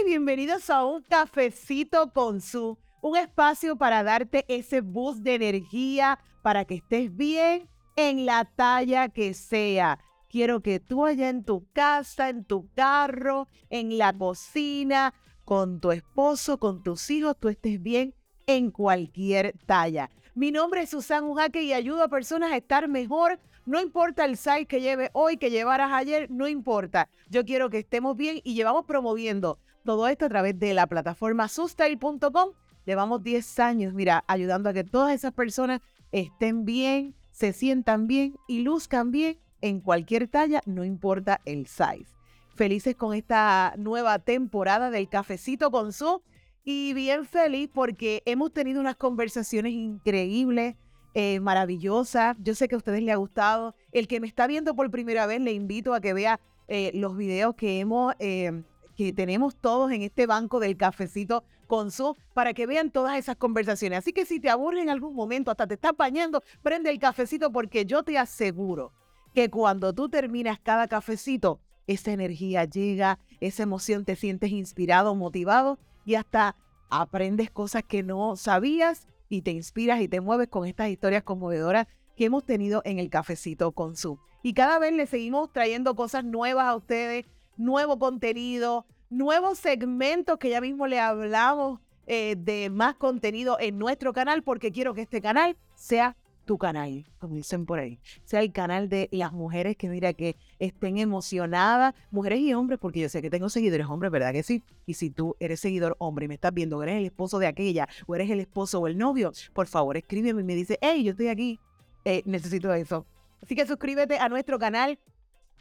Y bienvenidos a un cafecito con su, un espacio para darte ese boost de energía para que estés bien en la talla que sea. Quiero que tú allá en tu casa, en tu carro, en la cocina, con tu esposo, con tus hijos, tú estés bien en cualquier talla. Mi nombre es Susan Ujaque y ayudo a personas a estar mejor. No importa el size que lleve hoy, que llevaras ayer, no importa. Yo quiero que estemos bien y llevamos promoviendo todo esto a través de la plataforma Sustyle.com. Llevamos 10 años, mira, ayudando a que todas esas personas estén bien, se sientan bien y luzcan bien en cualquier talla, no importa el size. Felices con esta nueva temporada del cafecito con su y bien feliz porque hemos tenido unas conversaciones increíbles, eh, maravillosas. Yo sé que a ustedes les ha gustado. El que me está viendo por primera vez, le invito a que vea eh, los videos que hemos eh, que tenemos todos en este banco del cafecito con su para que vean todas esas conversaciones. Así que si te aburre en algún momento, hasta te estás bañando, prende el cafecito porque yo te aseguro que cuando tú terminas cada cafecito, esa energía llega, esa emoción, te sientes inspirado, motivado y hasta aprendes cosas que no sabías y te inspiras y te mueves con estas historias conmovedoras que hemos tenido en el cafecito con su. Y cada vez le seguimos trayendo cosas nuevas a ustedes, nuevo contenido, nuevos segmentos que ya mismo le hablamos eh, de más contenido en nuestro canal porque quiero que este canal sea tu canal, como dicen por ahí. Sea el canal de las mujeres que mira que estén emocionadas, mujeres y hombres, porque yo sé que tengo seguidores hombres, ¿verdad que sí? Y si tú eres seguidor hombre y me estás viendo, eres el esposo de aquella, o eres el esposo o el novio, por favor escríbeme y me dice, hey, yo estoy aquí, eh, necesito eso. Así que suscríbete a nuestro canal,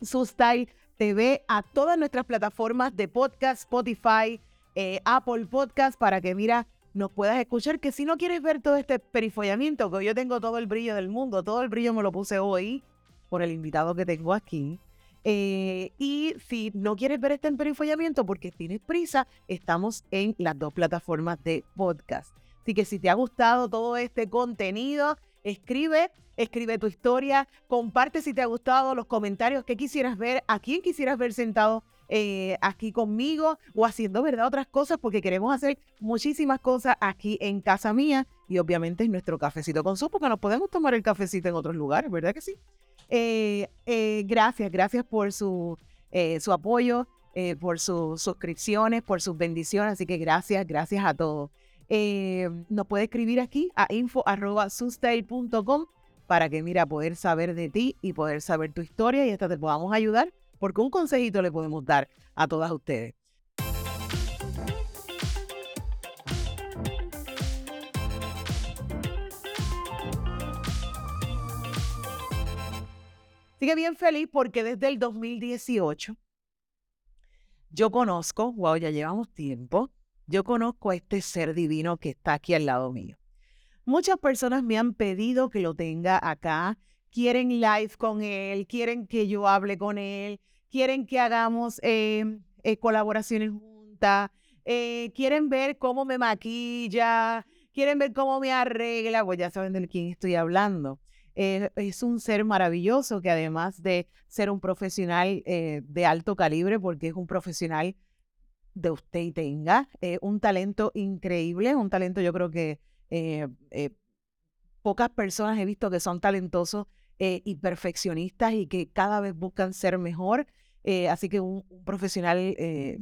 su style TV a todas nuestras plataformas de podcast, Spotify, eh, Apple Podcast, para que, mira, nos puedas escuchar. Que si no quieres ver todo este perifollamiento, que yo tengo todo el brillo del mundo, todo el brillo me lo puse hoy por el invitado que tengo aquí. Eh, y si no quieres ver este perifollamiento porque tienes prisa, estamos en las dos plataformas de podcast. Así que si te ha gustado todo este contenido, escribe escribe tu historia, comparte si te ha gustado los comentarios que quisieras ver, a quién quisieras ver sentado eh, aquí conmigo o haciendo, ¿verdad? Otras cosas, porque queremos hacer muchísimas cosas aquí en casa mía y obviamente en nuestro cafecito con su, porque nos podemos tomar el cafecito en otros lugares, ¿verdad que sí? Eh, eh, gracias, gracias por su, su apoyo, por sus suscripciones, por sus bendiciones, así que gracias, gracias a todos. Nos puede escribir aquí a info.sustain.com para que, mira, poder saber de ti y poder saber tu historia y hasta te podamos ayudar, porque un consejito le podemos dar a todas ustedes. Sigue bien feliz porque desde el 2018 yo conozco, wow, ya llevamos tiempo, yo conozco a este ser divino que está aquí al lado mío. Muchas personas me han pedido que lo tenga acá, quieren live con él, quieren que yo hable con él, quieren que hagamos em, eh, colaboraciones juntas, eh, quieren ver cómo me maquilla, quieren ver cómo me arregla, pues ya saben de quién estoy hablando. Eh, es un ser maravilloso que además de ser un profesional de alto calibre, porque es un profesional de usted y tenga, un talento increíble, un talento yo creo que eh, eh, pocas personas he visto que son talentosos eh, y perfeccionistas y que cada vez buscan ser mejor. así que un, profesional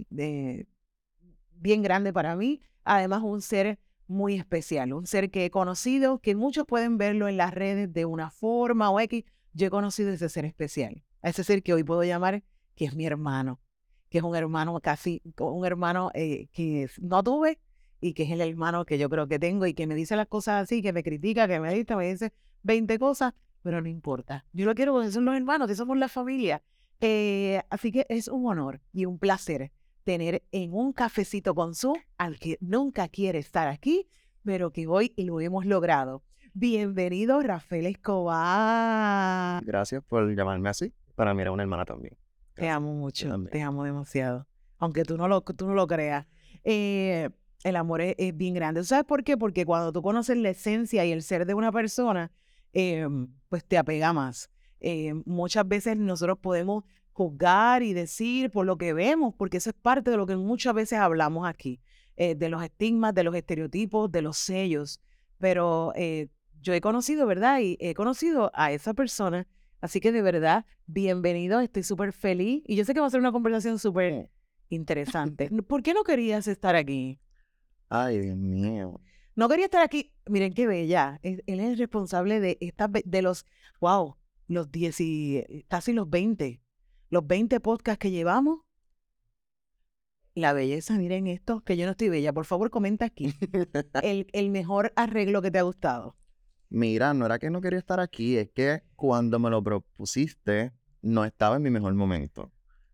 bien grande para mí. Además, un ser muy especial, un ser que he conocido, que muchos pueden verlo en las redes de una forma o X. Yo he conocido ese ser especial, ese ser que hoy puedo llamar que es mi hermano, que es un hermano casi, un hermano que no tuve, y que es el hermano que yo creo que tengo y que me dice las cosas así, que me critica, que me dice, me dice 20 cosas, pero no importa. Yo lo quiero porque son los hermanos, que somos la familia. Eh, así que es un honor y un placer tener en un cafecito con su al que nunca quiere estar aquí, pero que hoy lo hemos logrado. Bienvenido, Rafael Escobar. Gracias por llamarme así. Para mí era una hermana también. Te amo mucho, te amo demasiado. Aunque tú no lo, tú no lo creas. Eh, el amor es, bien grande. ¿Sabes por qué? Porque cuando tú conoces la esencia y el ser de una persona, em, pues te apega más. Em, muchas veces nosotros podemos juzgar y decir por lo que vemos, porque eso es parte de lo que muchas veces hablamos aquí, eh, de los estigmas, de los estereotipos, de los sellos. Pero eh, yo he conocido, ¿verdad? Y he conocido a esa persona. Así que de verdad, bienvenido, estoy súper feliz. Y yo sé que va a ser una conversación súper interesante. ¿Por qué no querías estar aquí? Ay, Dios mío. No quería estar aquí. Miren qué bella. Él es el responsable de esta, de los, wow, los 10 y casi los 20. Los 20 podcasts que llevamos. La belleza, miren esto, que yo no estoy bella. Por favor, comenta aquí. el, el mejor arreglo que te ha gustado. Mira, no era que no quería estar aquí, es que cuando me lo propusiste, no estaba en mi mejor momento.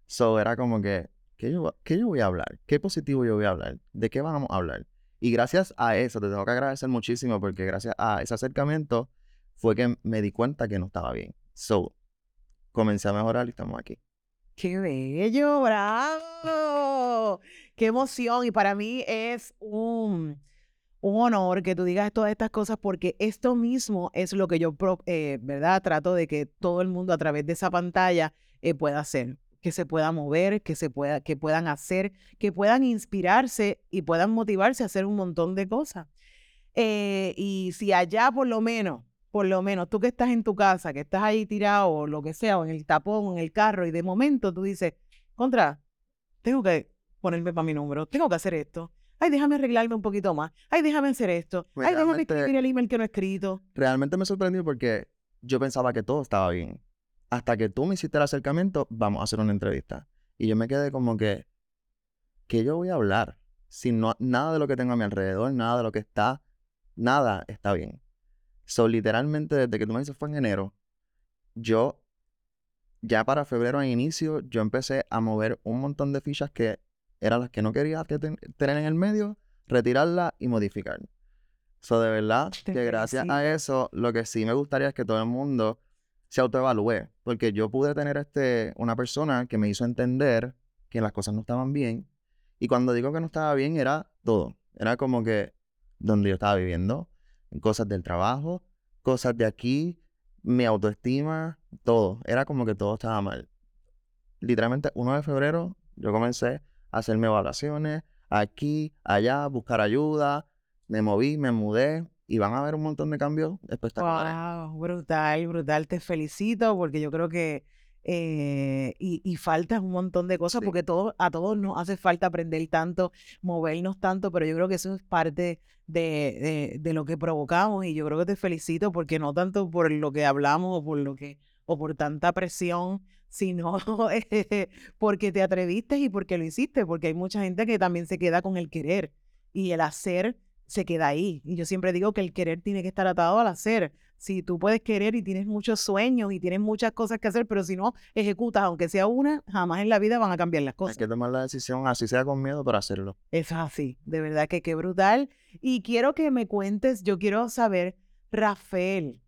So era como que, ¿qué yo, ¿qué yo voy a hablar? ¿Qué positivo yo voy a hablar? ¿De qué vamos a hablar? Y gracias a eso, te tengo que agradecer muchísimo porque gracias a ese acercamiento fue que me di cuenta que no estaba bien. So, comencé a mejorar y estamos aquí. ¡Qué bello! ¡Bravo! ¡Qué emoción! Y para mí es un, un honor que tú digas todas estas cosas porque esto mismo es lo que yo, eh, ¿verdad? Trato de que todo el mundo a través de esa pantalla eh, pueda hacer, que se pueda mover, que se pueda, que puedan hacer, que puedan inspirarse y puedan motivarse a hacer un montón de cosas. Eh, y si allá por lo menos, por lo menos tú que estás en tu casa, que estás ahí tirado o lo que sea, o en el tapón, o en el carro, y de momento tú dices, contra, tengo que ponerme para mi número, tengo que hacer esto ay, déjame arreglarme un poquito más, ay, déjame hacer esto, ay, déjame escribir el email que no he escrito. Realmente me sorprendió porque yo pensaba que todo estaba bien. Hasta que tú me hiciste el acercamiento, vamos a hacer una entrevista. Y yo me quedé como que, ¿qué yo voy a hablar? Si no, nada de lo que tengo a mi alrededor, nada de lo que está, nada está bien. So, literalmente, desde que tú me dices fue en enero, yo, ya para febrero a inicio, yo empecé a mover un montón de fichas que eran las que no quería tener en el medio, retirarlas y modificar. So, de verdad, que gracias a eso, lo que sí me gustaría es que todo el mundo se autoevalúe. Porque yo pude tener este, una persona que me hizo entender que las cosas no estaban bien. Y cuando digo que no estaba bien, era todo. Era como que donde yo estaba viviendo, cosas del trabajo, cosas de aquí, mi autoestima, todo. Era como que todo estaba mal. Literalmente, 1 de febrero, yo comencé hacerme evaluaciones, aquí, allá, buscar ayuda. Me moví, me mudé y van a haber un montón de cambios espectaculares. Wow, brutal, brutal. Te felicito porque yo creo que eh, y, y, falta un montón de cosas porque todo, a todos nos hace falta aprender tanto, movernos tanto, pero yo creo que eso es parte de, de, de, lo que provocamos y yo creo que te felicito porque no tanto por lo que hablamos o por lo que o por tanta presión sino eh, porque te atreviste y porque lo hiciste, porque hay mucha gente que también se queda con el querer y el hacer se queda ahí. Y yo siempre digo que el querer tiene que estar atado al hacer. Si tú puedes querer y tienes muchos sueños y tienes muchas cosas que hacer, pero si no ejecutas, aunque sea una, jamás en la vida van a cambiar las cosas. Hay que tomar la decisión, así sea con miedo, para hacerlo. Eso es así, de verdad que qué brutal. Y quiero que me cuentes, yo quiero saber, Rafael,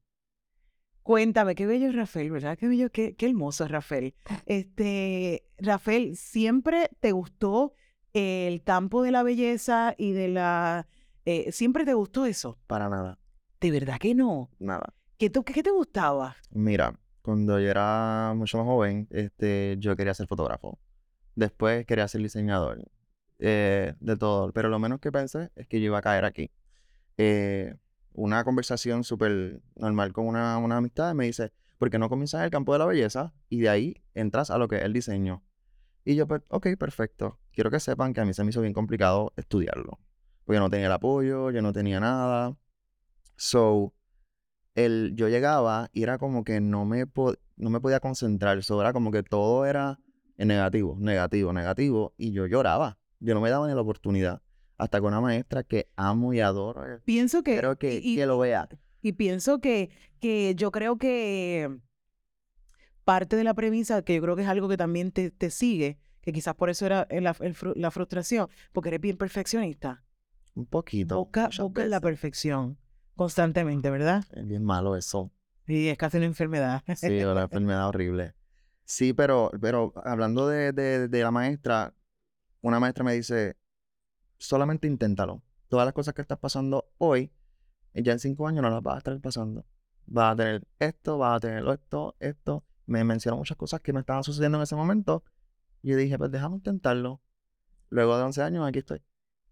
Cuéntame, qué bello es Rafael, ¿verdad? Qué bello, qué, qué hermoso es Rafael. Este, Rafael, ¿siempre te gustó el campo de la belleza y de la... Eh, ¿Siempre te gustó eso? Para nada. ¿De verdad que no? Nada. ¿Qué, qué te gustaba? Mira, cuando yo era mucho más joven, este, yo quería ser fotógrafo. Después quería ser diseñador. Eh, de todo. Pero lo menos que pensé es que yo iba a caer aquí. Eh, una conversación súper normal con una, una amistad me dice, ¿por qué no comienzas en el campo de la belleza? Y de ahí entras a lo que es el diseño. Y yo, pues, ok, perfecto. Quiero que sepan que a mí se me hizo bien complicado estudiarlo. Porque no tenía el apoyo, yo no tenía nada. So, el, yo llegaba y era como que no me, no me podía concentrar. So, era como que todo era negativo, negativo, negativo. Y yo lloraba. Yo no me daba ni la oportunidad hasta con una maestra que amo y adoro. Eh, pienso que... Que, que lo vea. Y pienso que, que yo creo que parte de la premisa, que yo creo que es algo que también te, te sigue, que quizás por eso era la, la, frustración, porque eres bien perfeccionista. Un poquito. Busca, busca la perfección constantemente, ¿verdad? Es bien malo eso. Sí, es casi una enfermedad. Sí, una enfermedad horrible. Sí, pero, pero hablando de, de, de la maestra, una maestra me dice, solamente inténtalo. Todas las cosas que estás pasando hoy, ya en cinco años no las vas a estar pasando. Vas a tener esto, vas a tener esto, esto, me mencionó muchas cosas que me estaban sucediendo en ese momento. Y yo dije, pues déjame intentarlo. Luego de 11 años, aquí estoy.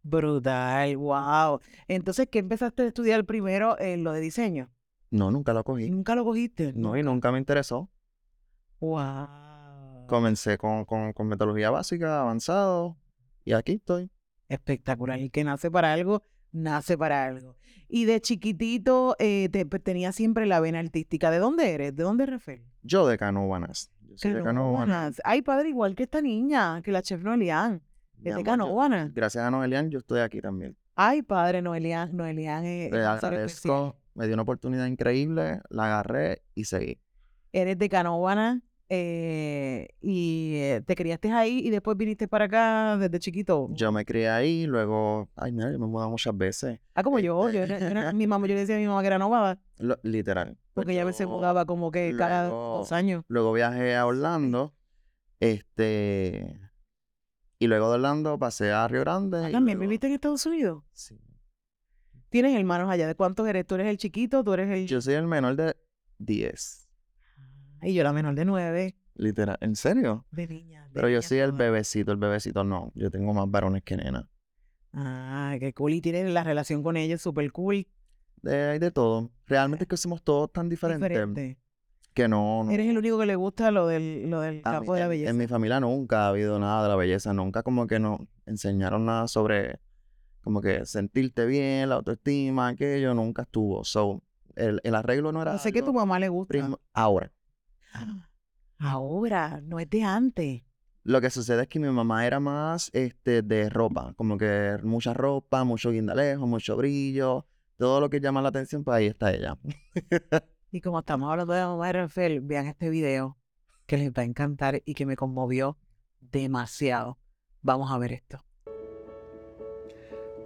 Brutal, wow. Entonces, ¿qué empezaste a estudiar primero en lo de diseño? No, nunca lo cogí. ¿Nunca lo cogiste? No, y nunca me interesó. Wow. Comencé con, con, con metodología básica, avanzado, y aquí estoy. Espectacular. El que nace para algo, nace para algo. Y de chiquitito eh, te, pues, tenía siempre la vena artística. ¿De dónde eres? ¿De dónde Rafael? Yo de Canóvanas. Yo soy de Canóvanas. Ay, padre, igual que esta niña, que la chef Noelian. Es de Canóvanas. Gracias a Noelian, yo estoy aquí también. Ay, padre, Noelian. Noelian es, Le ser especial. agradezco, me dio una oportunidad increíble, la agarré y seguí. Eres de Canóvanas eh, y eh, te criaste ahí y después viniste para acá desde chiquito. Yo me crié ahí, luego, ay, mira, yo me mudado muchas veces. Ah, como yo. yo, era- yo era- mi mamá, yo le decía a mi mamá que era novada, Lo- literal. Porque ella a veces mudaba como que cada dos años. Luego viajé a Orlando, este, y luego de Orlando pasé a Río Grande. Ah, ¿También luego- viviste en Estados Unidos? Sí. ¿Tienes hermanos allá? ¿De cuántos eres? ¿Tú eres el chiquito? ¿Tú eres el...? Yo soy el menor de 10, Y yo la menor de nueve. literal. ¿En serio? De niña. de Pero yo soy el bebecito, el bebecito no. Yo tengo más varones que nena. Ah, qué cool. Y tienes la relación con ella súper cool. De, hay de todo. Realmente es que somos todos tan diferentes Diferente. que no, no. Eres el único que le gusta lo del, lo del mí- de la belleza. En mi familia nunca ha habido nada de la belleza, nunca como que nos enseñaron nada sobre como que sentirte bien, la autoestima, aquello, nunca estuvo. So, el, el arreglo no era sé que a tu mamá le gusta. Ahora, Ahora, no es de antes. lo que sucede es que mi mamá era más este, de ropa, como que mucha ropa, mucho guindalejo, mucho brillo, todo lo que llama la atención, pues ahí está ella. Y como estamos hablando de la mamá de Rafael, vean este video que les va a encantar y que me conmovió demasiado. Vamos a ver esto.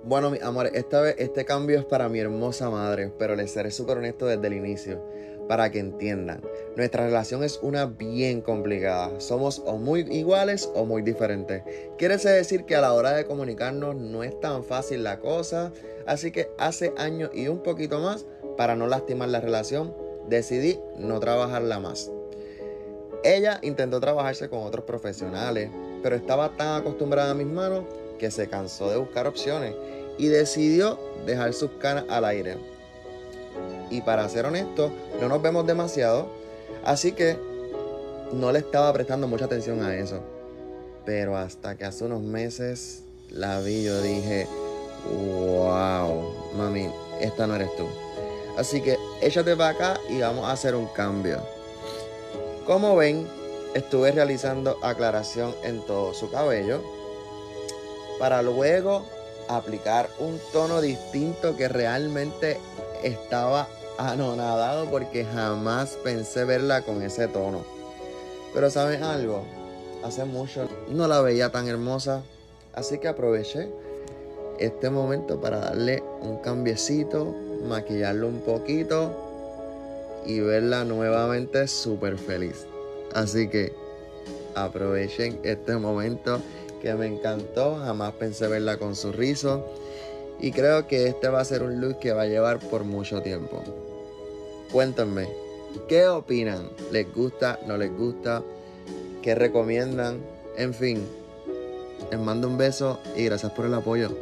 Bueno, mi amor, esta vez este cambio es para mi hermosa madre, pero les seré súper honesto desde el inicio, para que entiendan. Nuestra relación es una bien complicada. Somos o muy iguales o muy diferentes. Quiere decir que a la hora de comunicarnos no es tan fácil la cosa, así que hace años y un poquito más, para no lastimar la relación, decidí no trabajarla más. Ella intentó trabajarse con otros profesionales, pero estaba tan acostumbrada a mis manos que se cansó de buscar opciones y decidió dejar sus canas al aire. Y para ser honesto, no nos vemos demasiado, así que no le estaba prestando mucha atención a eso. Pero hasta que hace unos meses la vi, yo dije, wow, mami, esta no eres tú. Así que échate para acá y vamos a hacer un cambio. Como ven, estuve realizando aclaración en todo su cabello para luego aplicar un tono distinto que realmente estaba anonadado porque jamás pensé verla con ese tono. Pero ¿saben algo? Hace mucho no la veía tan hermosa, así que aproveché este momento para darle un cambiecito, maquillarlo un poquito y verla nuevamente súper feliz. Así que aprovechen este momento que me encantó, jamás pensé verla con su rizo y creo que este va a ser un look que va a llevar por mucho tiempo. Cuéntenme, ¿qué opinan? ¿Les gusta? ¿No les gusta? ¿Qué recomiendan? En fin, les mando un beso y gracias por el apoyo.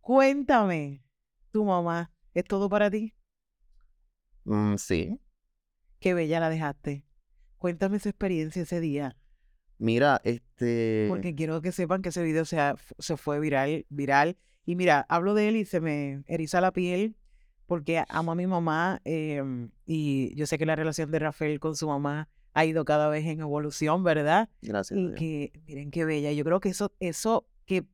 Cuéntame, tu mamá, ¿es todo para ti? Mm, sí. Qué bella la dejaste. Cuéntame esa experiencia ese día, Mira, este... porque quiero que sepan que ese video se, fue viral, viral. Y mira, hablo de él y se me eriza la piel porque amo a mi mamá em, y yo sé que la relación de Rafael con su mamá ha ido cada vez en evolución, ¿verdad? Gracias. Y que, miren qué bella. Yo creo que eso, eso que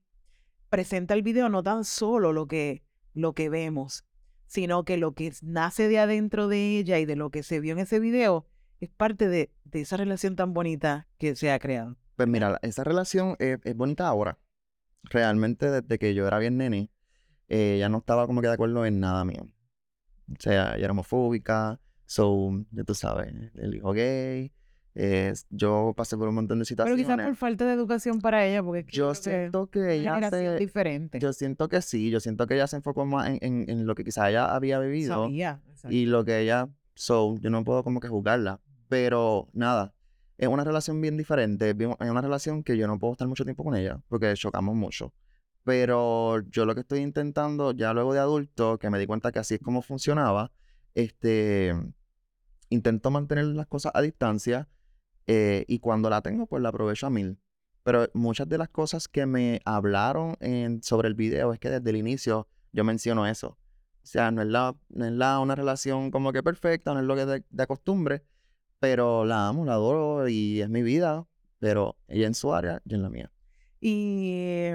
presenta el video no tan solo lo que, lo que vemos, sino que lo que nace de adentro de ella y de lo que se vio en ese video es parte de, de esa relación tan bonita que se ha creado. Pues mira, esa relación es, es bonita ahora. Realmente desde que yo era bien nene, eh, ella no estaba como que de acuerdo en nada mío. O sea, ella era homofóbica, So, ya tú sabes, el hijo gay. Es- yo pasé por un montón de Pero quizás situaciones. por falta de educación para ella, porque que Yo que siento que una ella se, diferente. yo siento que sí, yo siento que ella se enfocó más en, en, en lo que quizás ella había vivido Sabía, y lo que ella, so, yo no puedo como que juzgarla, pero nada, es una relación bien diferente, es una relación que yo no puedo estar mucho tiempo con ella porque chocamos mucho, pero yo lo que estoy intentando ya luego de adulto, que me di cuenta que así es como funcionaba, este, intento mantener las cosas a distancia eh, y cuando la tengo pues la aprovecho a mil. Pero muchas de las cosas que me hablaron en- sobre el video es que desde el inicio yo menciono eso. O sea, no es, la, no es la, una relación como que perfecta, no es lo que de, de costumbre, pero la amo, la adoro y es mi vida, pero ella en su área, yo en la mía. Y,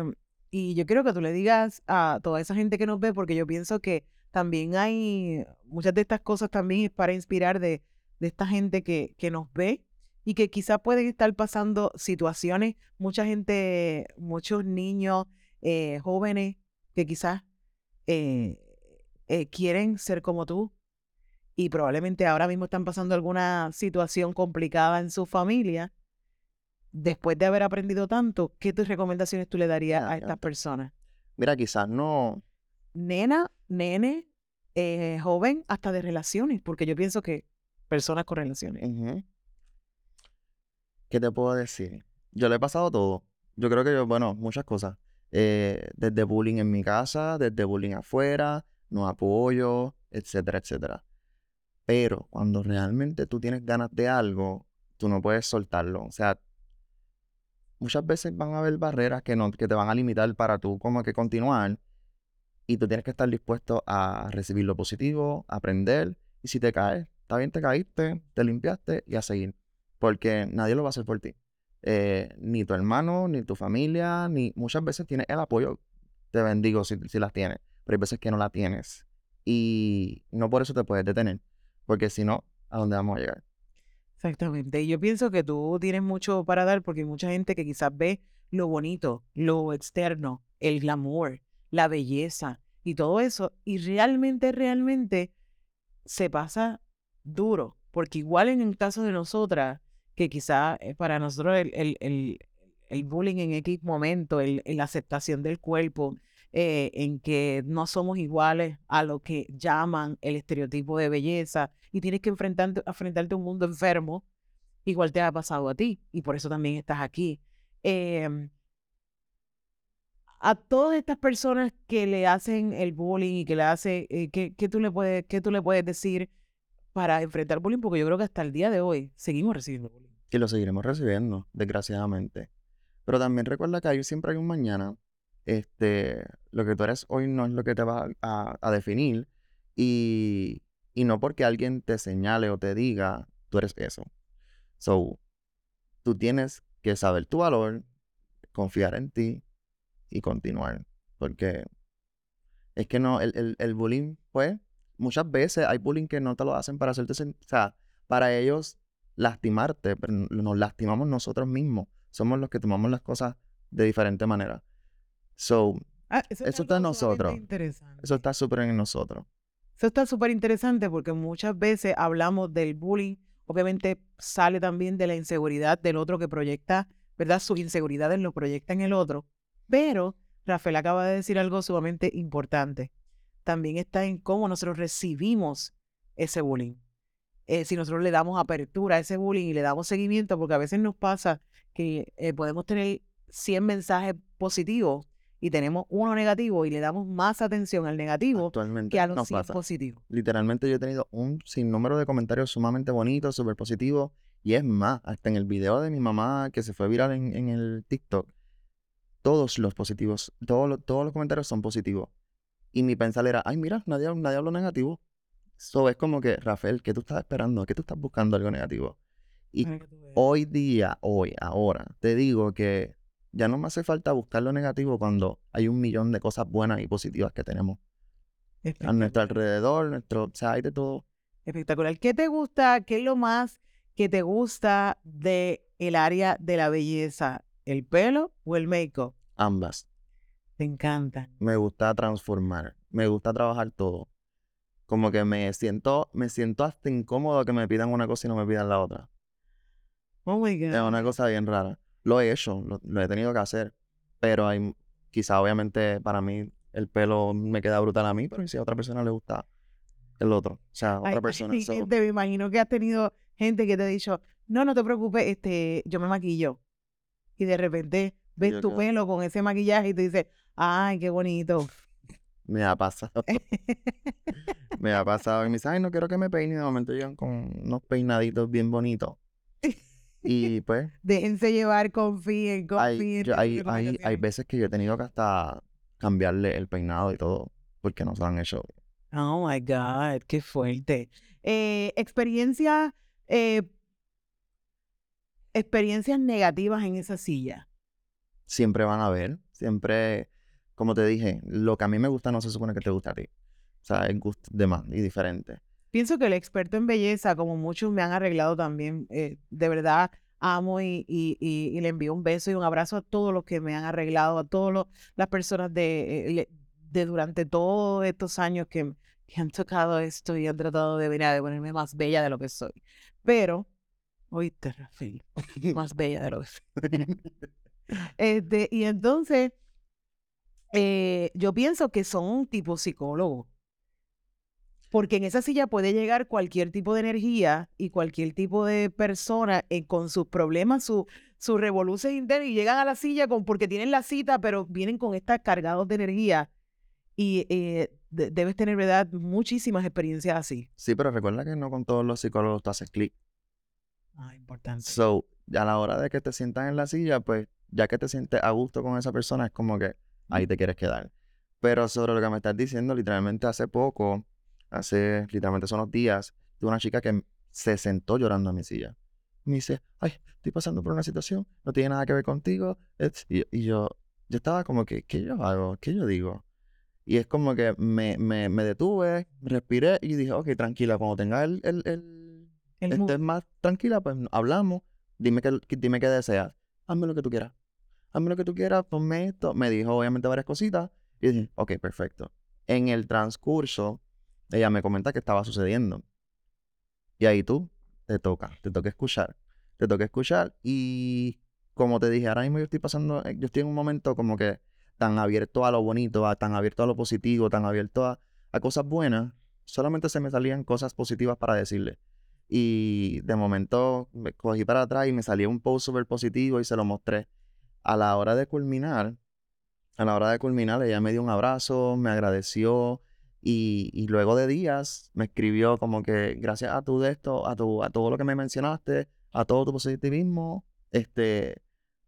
y yo quiero que tú le digas a toda esa gente que nos ve, porque yo pienso que también hay muchas de estas cosas también es para inspirar de, de esta gente que, que nos ve y que quizás pueden estar pasando situaciones, mucha gente, muchos niños, eh, jóvenes que quizás eh, eh, quieren ser como tú y probablemente ahora mismo están pasando alguna situación complicada en su familia después de haber aprendido tanto, ¿qué tus recomendaciones tú le darías a estas personas? Mira, quizás no, Nena, nene, eh, joven, hasta de relaciones, porque yo pienso que personas con relaciones. Ujú. ¿Qué te puedo decir? Yo le he pasado todo. Yo creo que yo, bueno, muchas cosas. Eh, desde bullying en mi casa, desde bullying afuera, no apoyo, etcétera, etcétera. Pero cuando realmente tú tienes ganas de algo, tú no puedes soltarlo. O sea, muchas veces van a haber barreras que, no, que te van a limitar para tú como que continuar. Y tú tienes que estar dispuesto a recibir lo positivo, aprender. Y si te caes, está bien, te caíste, te limpiaste y a seguir. Porque nadie lo va a hacer por ti. Eh, ni tu hermano, ni tu familia, ni muchas veces tienes el apoyo. Te bendigo si, si las tienes, pero hay veces que no la tienes. Y no por eso te puedes detener. Porque si no, ¿a dónde vamos a llegar? Exactamente. Y yo pienso que tú tienes mucho para dar porque hay mucha gente que quizás ve lo bonito, lo externo, el glamour, la belleza y todo eso. Y realmente, realmente se pasa duro. Porque igual en el caso de nosotras, que quizás para nosotros el, el, el, el bullying en X momento, la aceptación del cuerpo, eh, en que no somos iguales a lo que llaman el estereotipo de belleza y tienes que enfrentarte, enfrentarte a un mundo enfermo, igual te ha pasado a ti y por eso también estás aquí. Em, a todas estas personas que le hacen el bullying y que le hace, eh, ¿qué, qué tú le puedes, qué tú le puedes decir para enfrentar bullying? Porque yo creo que hasta el día de hoy seguimos recibiendo bullying. Y lo seguiremos recibiendo, desgraciadamente. Pero también recuerda que hay, siempre hay un mañana. Este, lo que tú eres hoy no es lo que te va a, definir. Y, y no porque alguien te señale o te diga, tú eres eso. So, tú tienes que saber tu valor, confiar en ti y continuar. Porque es que no, el, el, el bullying, pues, muchas veces hay bullying que no te lo hacen para hacerte, o sea, para ellos lastimarte, pero nos lastimamos nosotros mismos. Somos los que tomamos las cosas de diferente manera. So, Ah, eso, es Eso está en nosotros. Eso está súper en nosotros. Eso está súper interesante porque muchas veces hablamos del bullying, obviamente sale también de la inseguridad del otro que proyecta, ¿verdad? Sus inseguridades lo proyecta en el otro. Pero Rafael acaba de decir algo sumamente importante. También está en cómo nosotros recibimos ese bullying. Eh, si nosotros le damos apertura a ese bullying y le damos seguimiento, porque a veces nos pasa que eh, podemos tener 100 mensajes positivos y tenemos uno negativo y le damos más atención al negativo Actualmente que a los nos 100 pasa. positivos. Literalmente yo he tenido un sinnúmero de comentarios sumamente bonitos, súper positivos. Y es más, hasta en el video de mi mamá que se fue viral en, en el TikTok, todos los positivos, todos los, todos los comentarios son positivos. Y mi pensar era, ay, mira, nadie, nadie habló negativo. So es como que, Rafael, ¿qué tú estás esperando? ¿Qué tú estás buscando algo negativo? Y hoy día, hoy, ahora, te digo que ya no me hace falta buscar lo negativo cuando hay un millón de cosas buenas y positivas que tenemos a nuestro alrededor, nuestro, o sea, hay de todo. Espectacular. ¿Qué te gusta? ¿Qué es lo más que te gusta de el área de la belleza? ¿El pelo o el make-up? Ambas. Te encantan. Me gusta transformar, me gusta trabajar todo. Como que me siento, me siento hasta incómodo que me pidan una cosa y no me pidan la otra. Oh my God. Es una cosa bien rara. Lo he hecho, lo, lo he tenido que hacer. Pero hay, quizá obviamente para mí el pelo me queda brutal a mí, pero si a otra persona le gusta el otro. O sea, Ay, otra persona. so- gente, me imagino que has tenido gente que te ha dicho, no, no te preocupes, este, yo me maquillo. Y de repente ves Yo tu creo- pelo con ese maquillaje y tú dices, ay, qué bonito. Me ha pasado. me ha pasado. Y me dice, ay, no quiero que me peine. De momento llegan con unos peinaditos bien bonitos. Y pues, Déjense llevar, confíen, hay, confíen. yo- hay, hay, hay recomendaciones. veces que yo he tenido que hasta cambiarle el peinado y todo. Porque no se lo han hecho. Oh my God, qué fuerte. Eh, experiencia, eh, experiencias negativas en esa silla. Siempre van a ver. Siempre, como te dije, lo que a mí me gusta no se supone que te gusta a ti. O sea, es gusto de más y diferente. Pienso que el experto en belleza, como muchos me han arreglado también, eh, de verdad amo y, y- y- y le envío un beso y un abrazo a todos los que me han arreglado, a todas las personas de, eh, de durante todos estos años que, que han tocado esto y han tratado de, mira, de ponerme más bella de lo que soy. Pero, oíste, Rafael, más bella de lo que soy. Este, y entonces, eh, yo pienso que son un tipo psicólogo. Porque en esa silla puede llegar cualquier tipo de energía y cualquier tipo de persona eh, con sus problemas, su- sus revoluciones internas y llegan a la silla con, porque tienen la cita, pero vienen con estas cargados de energía. Y eh, de- debes tener, ¿verdad? Muchísimas experiencias así. Sí, pero recuerda que no con todos los psicólogos tú haces clic. Ah, importante. So, a la hora de que te sientas en la silla, pues ya que te sientes a gusto con esa persona, es como que ahí te quieres quedar. Pero sobre lo que me estás diciendo, literalmente hace poco, hace literalmente son unos días, tuve una chica que se sentó llorando a mi silla. Me dice, ay, estoy pasando por una situación, no tiene nada que ver contigo. es-". Y, y yo, yo estaba como que, ¿qué yo hago? ¿Qué yo digo? Y es como que me, me, me detuve, respiré y dije, ok, tranquila, cuando tenga el, el, el, El estés más tranquila, pues hablamos. Dime qué- dime qué deseas. Hazme lo que tú quieras. Hazme lo que tú quieras, ponme esto. Me dijo obviamente varias cositas. Y dije, ok, perfecto. En el transcurso, ella me comenta que estaba sucediendo. Y ahí tú, te toca, te toca escuchar. Te toca escuchar. Y como te dije, ahora mismo yo estoy pasando, eh, yo estoy en un momento como que tan abierto a lo bonito, a- tan abierto a lo positivo, tan abierto a, a cosas buenas. Solamente se me salían cosas positivas para decirle. Y de momento me cogí para atrás y me salió un post súper positivo y se lo mostré. A la hora de culminar, a la hora de culminar, ella me dio un abrazo, me agradeció y, y luego de días me escribió como que gracias a tu de esto, a, tu, a todo lo que me mencionaste, a todo tu positivismo, este,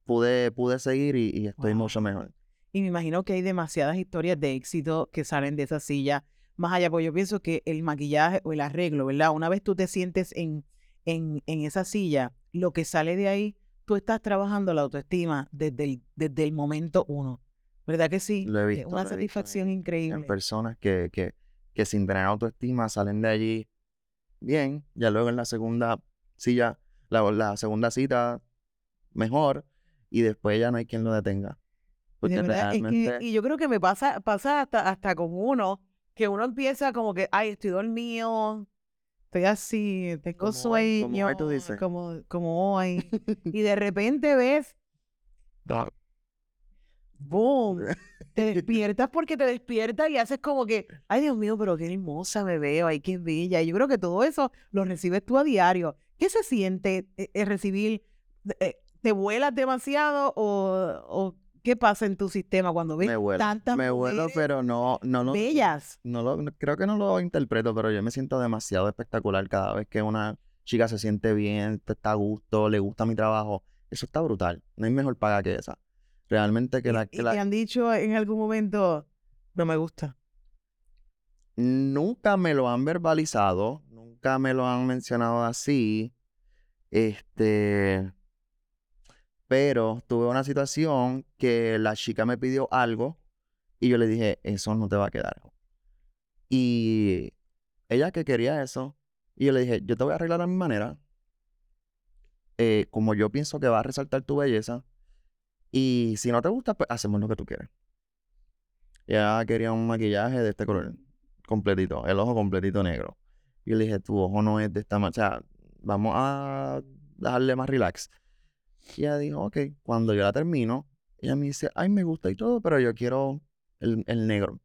pude, pude seguir y, y estoy Wow. mucho mejor. Y me imagino que hay demasiadas historias de éxito que salen de esa silla. Más allá, pues yo pienso que el maquillaje o el arreglo, ¿verdad? Una vez tú te sientes en, en, en esa silla, lo que sale de ahí, tú estás trabajando la autoestima desde el, desde el momento uno. ¿Verdad que sí? Lo he Es visto, una lo he visto satisfacción en increíble. personas que, que, que sin tener autoestima salen de allí bien, ya luego en la segunda silla, la, la segunda cita mejor y después ya no hay quien lo detenga. Porque De verdad, es que- realmente y yo creo que me pasa, pasa hasta, hasta con uno, que uno empieza como que, ay, estoy dormido, estoy así, tengo Como hoy, como sueño, hoy como, como hoy. y de repente ves, boom, te despiertas porque te despiertas y haces como que, ay, Dios mío, pero qué hermosa me veo, ay, qué bella. Y yo creo que todo eso lo recibes tú a diario. ¿Qué se siente eh, eh, recibir? eh, ¿Te vuelas demasiado o, o qué pasa en tu sistema cuando ves me vuelo, tantas me vuelo, pero no, no lo, bellas? no lo, no- creo que no lo interpreto, pero yo me siento demasiado espectacular cada vez que una chica se siente bien, está a gusto, le gusta mi trabajo. Eso está brutal. No hay mejor paga que esa. Realmente que Y- la, y que la- te han dicho en algún momento, no me gusta. Nunca me lo han verbalizado, nunca me lo han mencionado así. Este, pero tuve una situación que la chica me pidió algo y yo le dije, eso no te va a quedar. Y ella que quería eso, y yo le dije, yo te voy a arreglar a mi manera, eh, como yo pienso que va a resaltar tu belleza, y si no te gusta, pues hacemos lo que tú quieres. Ella quería un maquillaje de este color completito, el ojo completito negro. Y le dije, tu ojo no es de esta manera, o sea, vamos a darle más relax. Y ella dijo, ok, cuando yo la termino, ella me dice, ay, me gusta y todo, pero yo quiero el, el negro.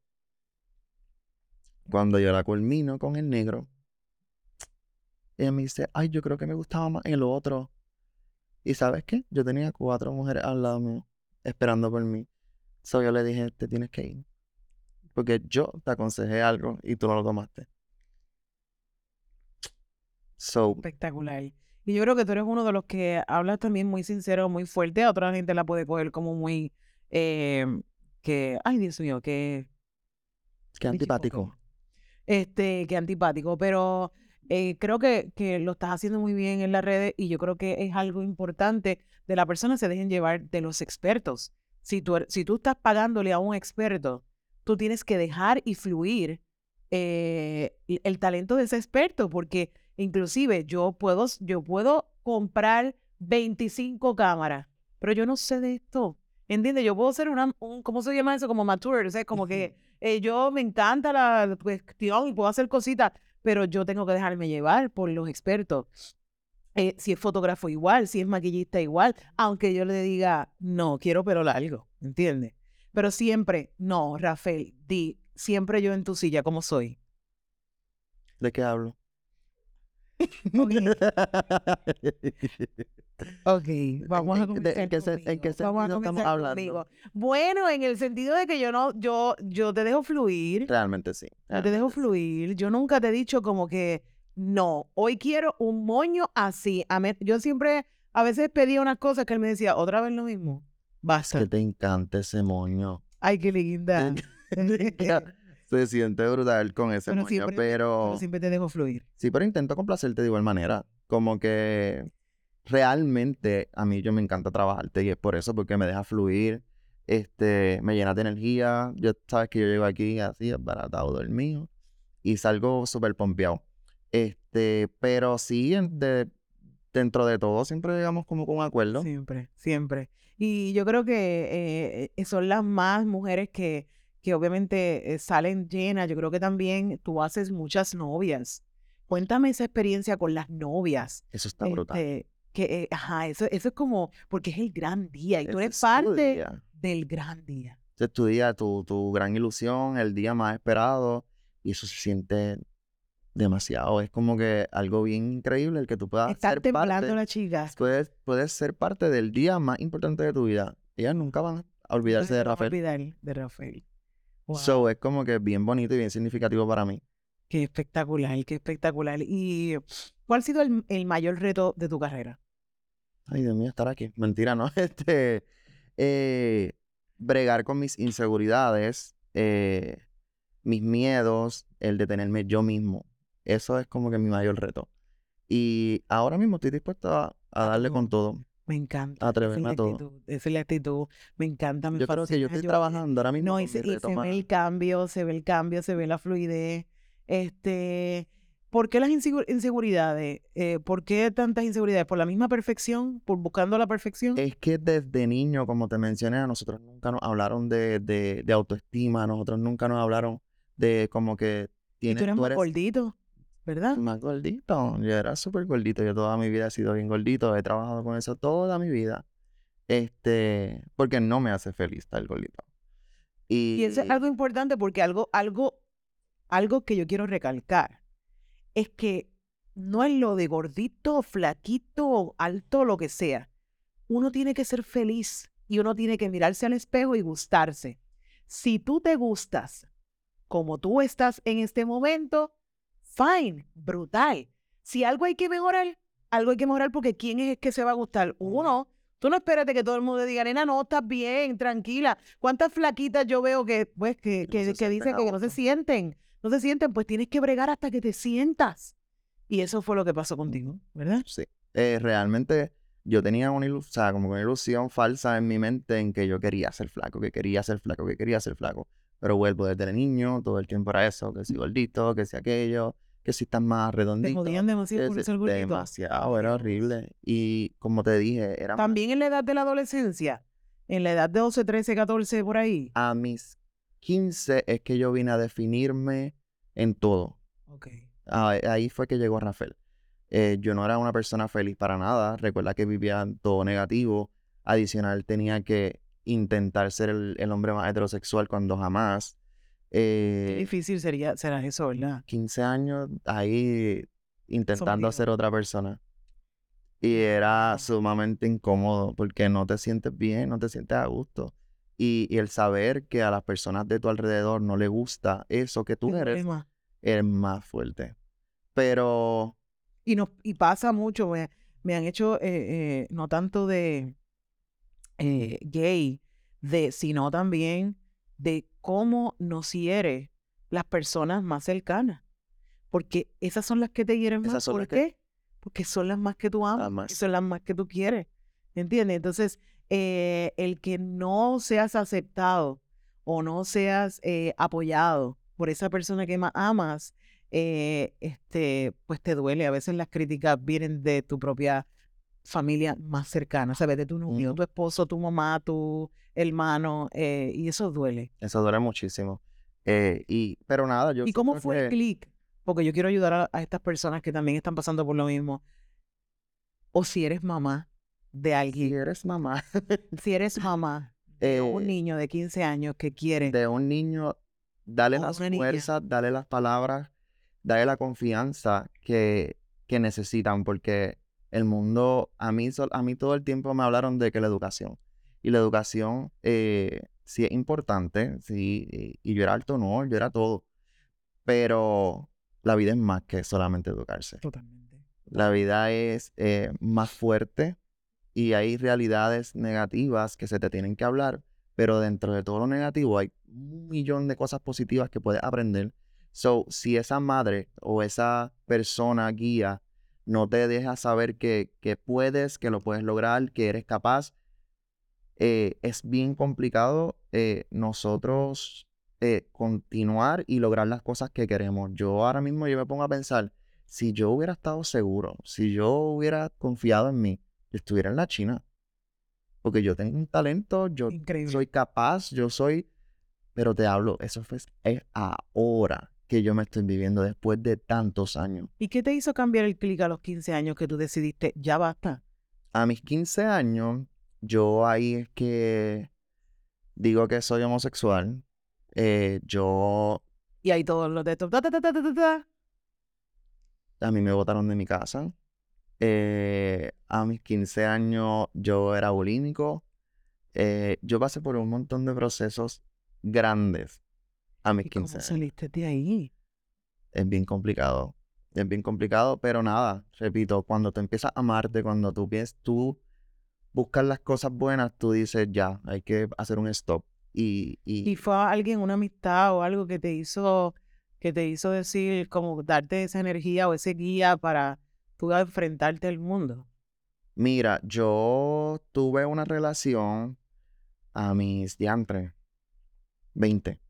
Cuando yo la culmino con el negro, ella me dice, ay, yo creo que me gustaba más el otro. Y ¿sabes qué? Yo tenía cuatro mujeres al lado mío, esperando por mí. So yo le dije, te tienes que ir. Porque yo te aconsejé algo y tú no lo tomaste. So, Espectacular. Y yo creo que tú eres uno de los que hablas también muy sincero, muy fuerte. A otra gente la puede coger como muy... eh, que, ay, Dios mío, que... qué antipático. Este, que antipático. Pero eh, creo que, que lo estás haciendo muy bien en las redes y yo creo que es algo importante de la persona se dejen llevar de los expertos. Si tú, er- si tú estás pagándole a un experto, tú tienes que dejar y fluir eh, el talento de ese experto, porque inclusive yo puedo, yo puedo comprar 25 cámaras, pero yo no sé de esto. ¿Entiendes? Yo puedo ser una, un, ¿cómo se llama eso? Como mature, o sea, como que eh, yo me encanta la cuestión y puedo hacer cositas, pero yo tengo que dejarme llevar por los expertos. Eh, si es fotógrafo igual, si es maquillista igual, aunque yo le diga, no, quiero pelo largo, ¿entiendes? Pero siempre, no, Rafael, di, siempre yo en tu silla, como soy. ¿De qué hablo? Ok, vamos a ¿En- de- comenzar en qué se- en qué conmigo, vamos a sentido estamos hablando? conmigo. Bueno, en el sentido de que yo no, yo, yo te dejo fluir, Realmente sí. yo te dejo fluir. Yo nunca te he dicho como que no, hoy quiero un moño así. A me- yo siempre, a veces pedía unas cosas que él me decía, otra vez lo mismo. Basta. Que te encanta ese moño. Ay, qué linda. Se siente brutal con ese Pero moño, siempre- pero... Pero siempre te dejo fluir. Sí, pero intento complacerte de igual manera. Como que realmente a mí yo me encanta trabajarte y es por eso, porque me deja fluir, este, me llena de energía. Yo sabes que yo llego aquí así, baratado dormido y salgo súper pompeado. Este, pero sí, en- de- dentro de todo siempre llegamos como con un acuerdo. Siempre, siempre. Y yo creo que eh, son las más mujeres que, que obviamente eh, salen llenas. Yo creo que también tú haces muchas novias. Cuéntame esa experiencia con las novias. Eso está brutal. Este, que, eh, ajá, eso, eso es como, porque es el gran día y tú eres parte del gran día. Ese es tu día, tu, tu gran ilusión, el día más esperado, y eso se siente demasiado. Es como que algo bien increíble el que tú puedas Están ser temblando parte, las chicas. puedes, puedes ser parte del día más importante de tu vida. Ellas nunca van a olvidarse de No Rafael. olvidar de Rafael. Wow. So, es como que bien bonito y bien significativo para mí. Qué espectacular, qué espectacular. ¿Y cuál ha sido el, el mayor reto de tu carrera? Ay, Dios mío, estar aquí. Mentira, ¿no? Este, eh, bregar con mis inseguridades, eh, mis miedos, el detenerme yo mismo. Eso es como que mi mayor reto. Y ahora mismo estoy dispuesto a, a darle con todo, Me encanta. atreverme la a todo. actitud, esa es la actitud. Me encanta, me Yo creo que yo estoy trabajando ahora mismo No, y se, y se ve el cambio, se ve el cambio, se ve la fluidez. Este, ¿por qué las insegu- inseguridades? Eh, ¿por qué tantas inseguridades? ¿Por la misma perfección? ¿Por buscando la perfección? Es que desde niño, como te mencioné, a nosotros nunca nos hablaron de, de, de autoestima, a nosotros nunca nos hablaron de como que y tienes, tú eres tú eres gordito, ¿verdad? más gordito. Yo era súper gordito. Yo toda mi vida he sido bien gordito. He trabajado con eso toda mi vida. Este, porque no me hace feliz estar gordito. Y, Y eso es algo importante porque algo, algo, algo que yo quiero recalcar es que no es lo de gordito, flaquito, alto, lo que sea. Uno tiene que ser feliz y uno tiene que mirarse al espejo y gustarse. Si tú te gustas como tú estás en este momento, fine, brutal. Si algo hay que mejorar, algo hay que mejorar porque ¿quién es el que se va a gustar? Uno. Tú no espérate que todo el mundo diga, nena, no, estás bien, tranquila. ¿Cuántas flaquitas yo veo que, pues, que, Que que, no dicen que no se sienten? No se sienten, pues tienes que bregar hasta que te sientas. Y eso fue lo que pasó contigo, ¿verdad? Sí. Eh, realmente yo tenía una ilusión, o sea, como una ilusión falsa en mi mente en que yo quería ser flaco, que quería ser flaco, que quería ser flaco. Pero vuelvo desde niño, todo el tiempo era eso, que si gordito, que si aquello, que si estás más Te redondito. jodían demasiado por ser gordito. demasiado, era horrible. Y como te dije, era más- También en la edad de la adolescencia, en la edad de 12, 13, 14, por ahí. a mis 15 es que yo vine a definirme en todo. Ok. Ah, Ahí fue que llegó Rafael. Eh, yo no era una persona feliz para nada. Recuerda que vivía todo negativo. Adicional, tenía que intentar ser el, el hombre más heterosexual cuando jamás. Qué Eh, difícil sería, será eso, ¿verdad? 15 años ahí intentando ser otra persona. Y era Wow. sumamente incómodo porque no te sientes bien, no te sientes a gusto. Y, y el saber que a las personas de tu alrededor no les gusta eso que tú eres, es más fuerte. Pero Y, nos, y pasa mucho, me, me han hecho, eh, eh, no tanto de eh, gay, de, sino también de cómo nos hiere las personas más cercanas. Porque esas son las que te hieren Esas más. ¿Por que- qué? Porque son las más que tú amas. son las más que tú quieres. ¿Entiendes? Entonces, eh, el que no seas aceptado o no seas eh, apoyado por esa persona que más amas, eh, este, pues te duele. A veces las críticas vienen de tu propia familia más cercana, ¿sabes? De tu novio, Ujú. tu esposo, tu mamá, tu hermano, eh, y eso duele. eso duele muchísimo. Eh, y, pero nada, yo ¿Y cómo fue el clic? Porque yo quiero ayudar a, a estas personas que también están pasando por lo mismo. O si eres mamá de si alguien, eres mamá si eres mamá de un eh, niño de 15 años que quiere, de un niño, dale las fuerzas, dale las palabras, dale la confianza que, que necesitan, porque el mundo, a mí, a mí todo el tiempo me hablaron de que la educación, y la educación eh, sí es importante, sí, y, y yo era alto no, yo era todo, pero la vida es más que solamente educarse. totalmente. La vida es eh, más fuerte y hay realidades negativas que se te tienen que hablar, pero dentro de todo lo negativo hay un millón de cosas positivas que puedes aprender. So, si esa madre o esa persona guía no te deja saber que, que puedes, que lo puedes lograr, que eres capaz, eh, es bien complicado eh, nosotros eh, continuar y lograr las cosas que queremos. Yo ahora mismo yo me pongo a pensar, si yo hubiera estado seguro, si yo hubiera confiado en mí, yo estuviera en la China. Porque yo tengo un talento, yo Increíble. soy capaz, yo soy... Pero te hablo, eso fue, es ahora que yo me estoy viviendo después de tantos años. ¿Y qué te hizo cambiar el clic a los 15 años que tú decidiste, ya basta? A mis 15 años, yo ahí es que digo que soy homosexual. Eh, yo, Y ahí todos los de estos, ta, ta, ta, ta, ta, ta, ta. a mí me botaron de mi casa. Eh, a mis 15 años yo era bulímico. Eh, yo pasé por un montón de procesos grandes a mis ¿Y cómo 15 años. saliste de ahí? Es bien complicado. Es bien complicado, pero nada, repito, cuando tú empiezas a amarte, cuando tú piensas, tú buscas las cosas buenas, tú dices, ya, hay que hacer un stop. Y, y ¿Y fue alguien, una amistad o algo que te hizo, que te hizo decir, como darte esa energía o ese guía para tú enfrentarte al mundo? mira, yo tuve una relación a mis diantres, 20, 10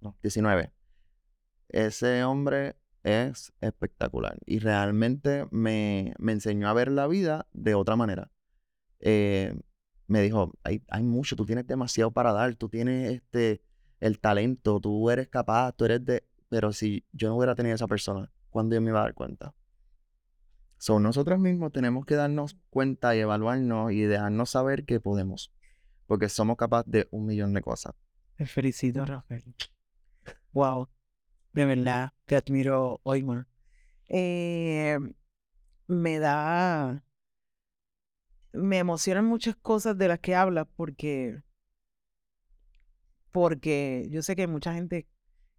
no, 19. Ese hombre es espectacular y realmente me, me enseñó a ver la vida de otra manera. Eh, me dijo, hay, hay mucho, tú tienes demasiado para dar, tú tienes este, el talento, tú eres capaz, tú eres de... Pero si yo no hubiera tenido esa persona, ¿cuándo yo me iba a dar cuenta? So, nosotros mismos tenemos que darnos cuenta y evaluarnos y dejarnos saber que podemos, porque somos capaces de un millón de cosas. Te felicito, Rafael. Wow. De verdad, te admiro hoy. Eh, me da. Me emocionan muchas cosas de las que hablas porque. Porque yo sé que hay mucha gente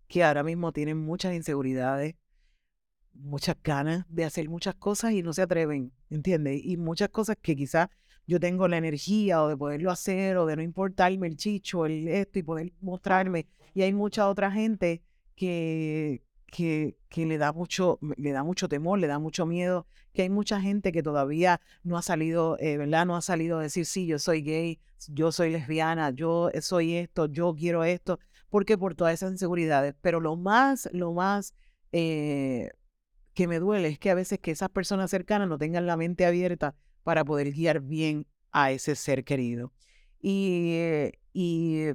que ahora mismo tiene muchas inseguridades, muchas ganas de hacer muchas cosas y no se atreven, ¿entiendes? Y muchas cosas que quizás yo tengo la energía o de poderlo hacer o de no importarme el chicho, el esto y poder mostrarme. Y hay mucha otra gente que, que, que le da mucho, le da mucho temor, le da mucho miedo, que hay mucha gente que todavía no ha salido, eh, ¿verdad? No ha salido a decir, sí, yo soy gay, yo soy lesbiana, yo soy esto, yo quiero esto, porque por todas esas inseguridades. Pero lo más, lo más eh, que me duele es que a veces que esas personas cercanas no tengan la mente abierta para poder guiar bien a ese ser querido. Y, eh, y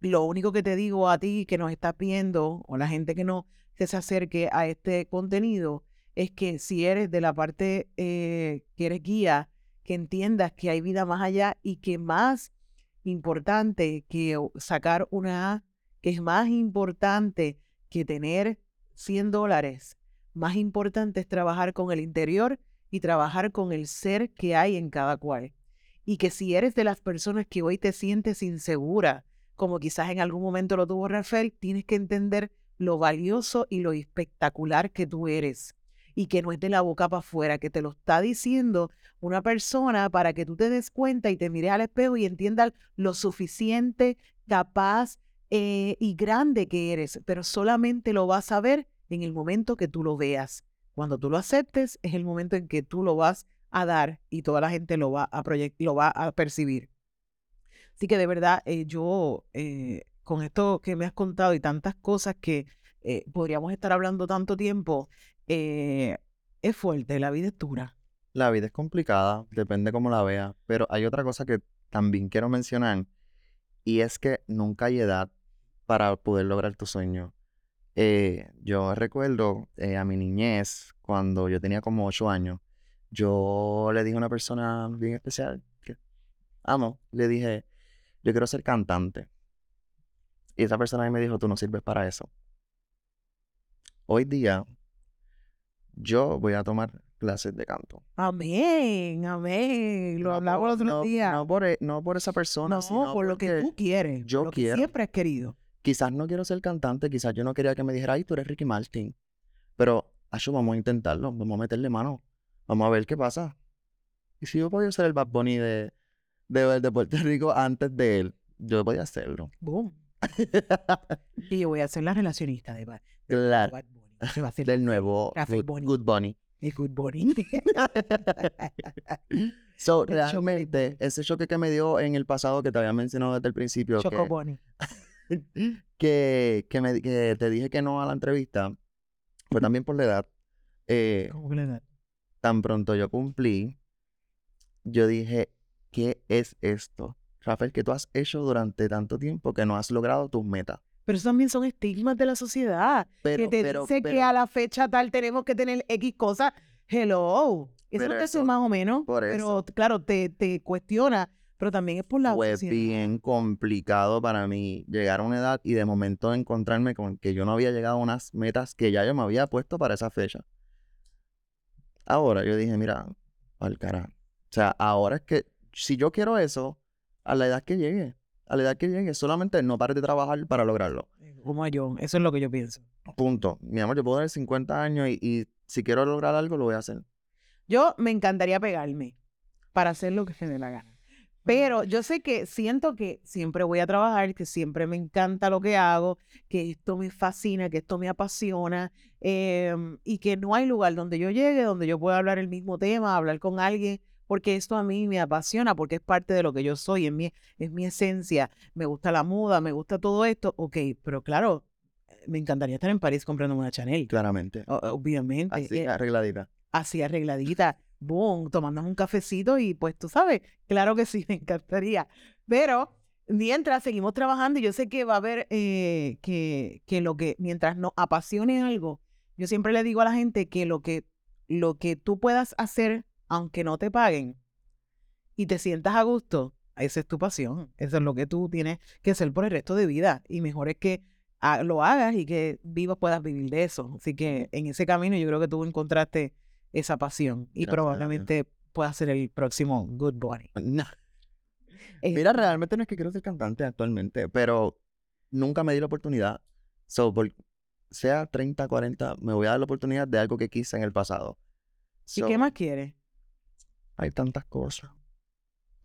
lo único que te digo a ti que nos estás viendo, o la gente que no, se acerque a este contenido es que si eres de la parte eh, que eres guía, que entiendas que hay vida más allá y que más importante que sacar una A, que es más importante que tener 100 dólares, más importante es trabajar con el interior y trabajar con el ser que hay en cada cual. Y que si eres de las personas que hoy te sientes insegura, como quizás en algún momento lo tuvo Rafael, tienes que entender lo valioso y lo espectacular que tú eres. Y que no es de la boca para afuera, que te lo está diciendo una persona para que tú te des cuenta y te mires al espejo y entiendas lo suficiente, capaz eh, y grande que eres. Pero solamente lo vas a ver en el momento que tú lo veas. Cuando tú lo aceptes, es el momento en que tú lo vas a dar y toda la gente lo va a, lo va a percibir. Así que de verdad, eh, yo eh, con esto que me has contado y tantas cosas que eh, podríamos estar hablando tanto tiempo, es fuerte, la vida es dura. La vida es complicada, depende cómo la veas, pero hay otra cosa que también quiero mencionar y es que nunca hay edad para poder lograr tu sueño. Eh, yo recuerdo eh, a mi niñez, cuando yo tenía como ocho años, yo le dije a una persona bien especial que amo, le dije, yo quiero ser cantante. Y esa persona me dijo, tú no sirves para eso. Hoy día, yo voy a tomar clases de canto. Amén, amén. Lo hablamos los otros días. No por, e, no por esa persona, no, sino por lo que tú quieres. Yo lo quiero. Que siempre has querido. Quizás no quiero ser cantante, quizás yo no quería que me dijera, ay, tú eres Ricky Martin. Pero, acho, vamos a intentarlo, vamos a meterle mano. Vamos a ver qué pasa. Y si yo podía ser el Bad Bunny de, de, de Puerto Rico antes de él, yo podía hacerlo. Boom. y yo voy a ser la relacionista de, Bad, claro. Bunny. Del nuevo Good Bunny. Good Bunny. El Good Bunny. so, realmente, ese choque que me dio en el pasado que te había mencionado desde el principio. Choco Bunny. que, que, me, que te dije que no a la entrevista, fue también por la edad. Eh, ¿Cómo que la edad? Tan pronto yo cumplí, yo dije, ¿qué es esto? Rafael, que tú has hecho durante tanto tiempo que no has logrado tus metas. Pero eso también son estigmas de la sociedad. que te dice que a la fecha tal tenemos que tener X cosas. Hello. Eso es lo que es más o menos. pero claro, te, te cuestiona pero también es por la Fue bien complicado para mí llegar a una edad y de momento encontrarme con que yo no había llegado a unas metas que ya yo me había puesto para esa fecha. Ahora yo dije, mira, al carajo. O sea, ahora es que si yo quiero eso, a la edad que llegue, a la edad que llegue, solamente no pares de trabajar para lograrlo. Eh, como yo, eso es lo que yo pienso. Punto. Mi amor, yo puedo tener 50 años y, y si quiero lograr algo, lo voy a hacer. Yo me encantaría pegarme para hacer lo que se dé la gana. Pero yo sé que siento que siempre voy a trabajar, que siempre me encanta lo que hago, que esto me fascina, que esto me apasiona em, y que no hay lugar donde yo llegue, donde yo pueda hablar el mismo tema, hablar con alguien, porque esto a mí me apasiona, porque es parte de lo que yo soy, es mi, es mi esencia. Me gusta la moda, me gusta todo esto, ok, pero claro, me encantaría estar en París comprando una Chanel. Claramente. obviamente. Así, eh, arregladita. Así arregladita boom, tomando un cafecito y pues tú sabes, claro que sí, me encantaría. Pero mientras seguimos trabajando, yo sé que va a haber eh, que, que lo que, mientras nos apasione algo, yo siempre le digo a la gente que lo que, lo que tú puedas hacer, aunque no te paguen, y te sientas a gusto, esa es tu pasión. Eso es lo que tú tienes que hacer por el resto de vida. Y mejor es que lo hagas y que vivas puedas vivir de eso. Así que en ese camino yo creo que tú encontraste esa pasión y probablemente pueda ser el próximo Good Bunny. Eh, Mira, realmente no es que quiero ser cantante actualmente, pero nunca me di la oportunidad. So, sea 30, 40, me voy a dar la oportunidad de algo que quise en el pasado. ¿Y qué más quieres? Hay tantas cosas.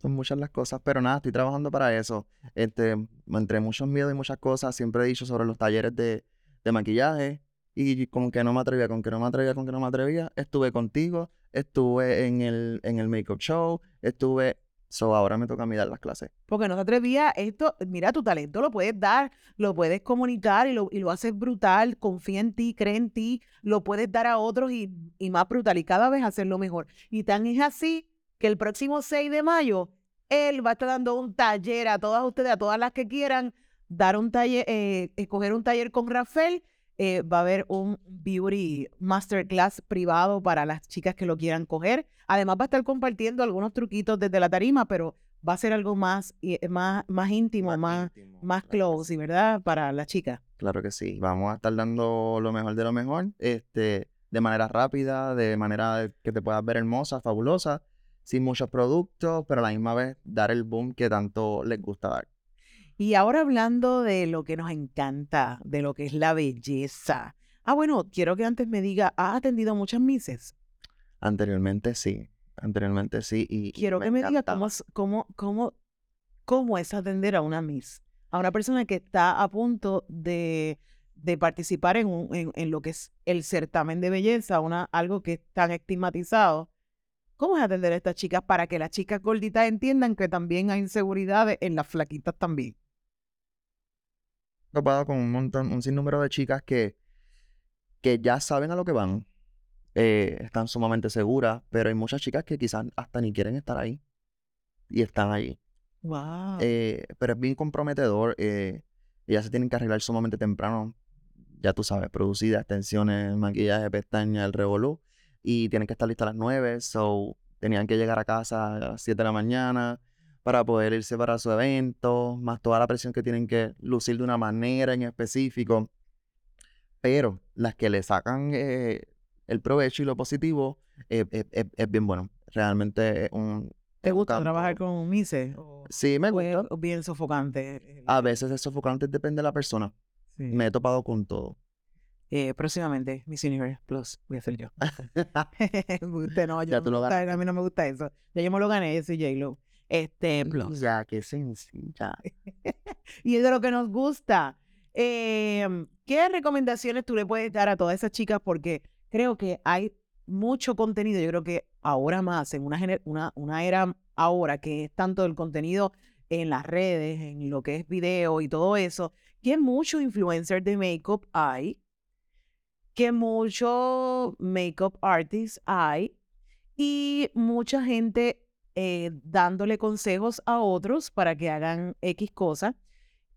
Son muchas las cosas, pero nada, estoy trabajando para eso. Este, entre muchos miedos y muchas cosas, siempre he dicho sobre los talleres de, de maquillaje, y con que no me atrevía, con que no me atrevía, con que no me atrevía, estuve contigo, estuve en el, en el make-up show, estuve... So, ahora me toca mirar las clases. Porque no te atrevía, esto, mira, tu talento lo puedes dar, lo puedes comunicar y lo, y lo haces brutal, confía en ti, cree en ti, lo puedes dar a otros y, y más brutal y cada vez hacerlo mejor. Y tan es así que el próximo 6 de mayo, él va a estar dando un taller a todas ustedes, a todas las que quieran, dar un taller, eh, escoger un taller con Rafael eh, va a haber un beauty masterclass privado para las chicas que lo quieran coger. Además va a estar compartiendo algunos truquitos desde la tarima, pero va a ser algo más, eh, más, más íntimo, más, íntimo, más claro close, ¿verdad? Para las chicas. Claro que sí. Vamos a estar dando lo mejor de lo mejor, este, de manera rápida, de manera que te puedas ver hermosa, fabulosa, sin muchos productos, pero a la misma vez dar el boom que tanto les gusta dar. Y ahora hablando de lo que nos encanta, de lo que es la belleza. Ah, bueno, quiero que antes me diga, ¿has atendido a muchas mises? Anteriormente sí, anteriormente sí. Y, y Quiero que me diga cómo, es- cómo, cómo, cómo es atender a una miss, a una persona que está a punto de, de participar en, un- en, en lo que es el certamen de belleza, una, algo que es tan estigmatizado. ¿Cómo es atender a estas chicas para que las chicas gorditas entiendan que también hay inseguridades en las flaquitas también? Topado con un montón, un sinnúmero de chicas que, que ya saben a lo que van, eh, están sumamente seguras, pero hay muchas chicas que quizás hasta ni quieren estar ahí y están ahí. Wow. Eh, pero es bien comprometedor. eh, ellas se tienen que arreglar sumamente temprano. Ya tú sabes, producidas, extensiones, maquillaje, pestañas, el revolú. Y tienen que estar listas a las 9. So, tenían que llegar a casa a las 7 de la mañana para poder irse para su evento, más toda la presión que tienen que lucir de una manera en específico. Pero las que le sacan eh, el provecho y lo positivo eh, eh, es bien bueno. Realmente es un. ¿Te gusta trabajar con mises? ¿O Sí, me gusta. bien sofocante? A veces es sofocante, depende de la persona. Sí. Me he topado con todo. Eh, próximamente, Miss Universe Plus, voy a ser yo. Usted no, yo Ya no tú me lo gusta, a mí no me gusta eso. Ya yo me lo gané, yo soy J-Lo. Este, Plus. Ya, qué sencilla. Y es de lo que nos gusta. Em, ¿Qué recomendaciones tú le puedes dar a todas esas chicas? Porque creo que hay mucho contenido. Yo creo que ahora más, en una, gener- una, una era ahora que es tanto el contenido en las redes, en lo que es video y todo eso, que muchos influencers de makeup hay, que muchos makeup artists hay y mucha gente eh, dándole consejos a otros para que hagan X cosas.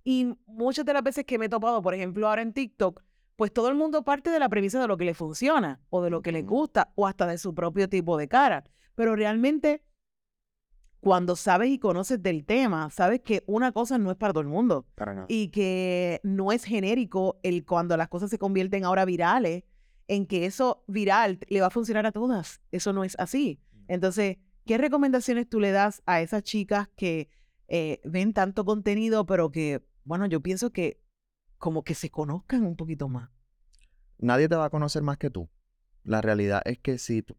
Y muchas de las veces que me he topado, por ejemplo, ahora en TikTok, pues todo el mundo parte de la premisa de lo que le funciona o de lo que le gusta o hasta de su propio tipo de cara. Pero realmente, cuando sabes y conoces del tema, sabes que una cosa no es para todo el mundo y que no es genérico el cuando las cosas se convierten ahora virales, en que eso viral le va a funcionar a todas. Eso no es así. Entonces, ¿qué recomendaciones tú le das a esas chicas que eh, ven tanto contenido, pero que, bueno, yo pienso que como que se conozcan un poquito más? Nadie te va a conocer más que tú. La realidad es que si tú,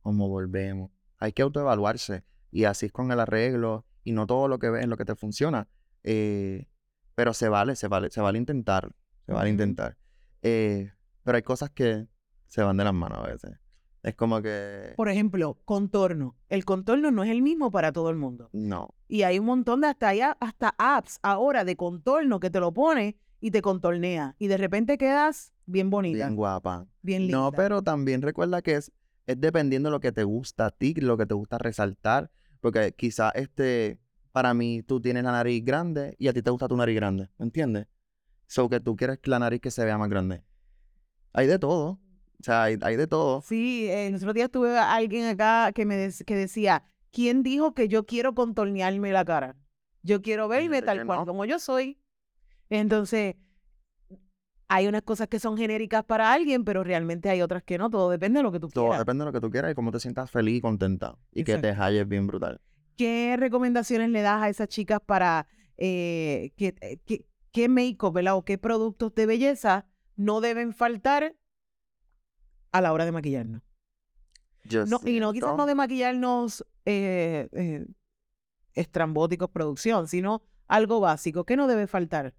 como volvemos, hay que autoevaluarse y así es con el arreglo y no todo lo que ves es lo que te funciona. eh, pero se vale, se vale, se vale intentar, se vale intentar. Eh, pero hay cosas que se van de las manos a veces. Es como que Por ejemplo, contorno. El contorno no es el mismo para todo el mundo. no. Y hay un montón de hasta allá, hasta apps ahora de contorno que te lo pone y te contornea. Y de repente quedas bien bonita, Bien guapa. bien linda. No, pero también recuerda que es, es dependiendo de lo que te gusta a ti, lo que te gusta resaltar. Porque quizás este, para mí tú tienes la nariz grande y a ti te gusta tu nariz grande, ¿me entiendes? So que tú quieres la nariz que se vea más grande. Hay de todo. O sea, hay, hay de todo. Sí, eh, los otros días tuve a alguien acá que me que decía, ¿quién dijo que yo quiero contornearme la cara? Yo quiero verme tal cual no. como yo soy. Entonces, hay unas cosas que son genéricas para alguien, pero realmente hay otras que no. Todo depende de lo que tú Todo quieras. depende de lo que tú quieras y cómo te sientas feliz y contenta. Y que te halles bien brutal. ¿Qué recomendaciones le das a esas chicas para eh, que, eh, que- qué make-up, ¿verdad? O qué productos de belleza no deben faltar a la hora de maquillarnos? Yo No, y no quizás no de maquillarnos eh, eh, estrambóticos producción, sino algo básico. ¿Qué no debe faltar?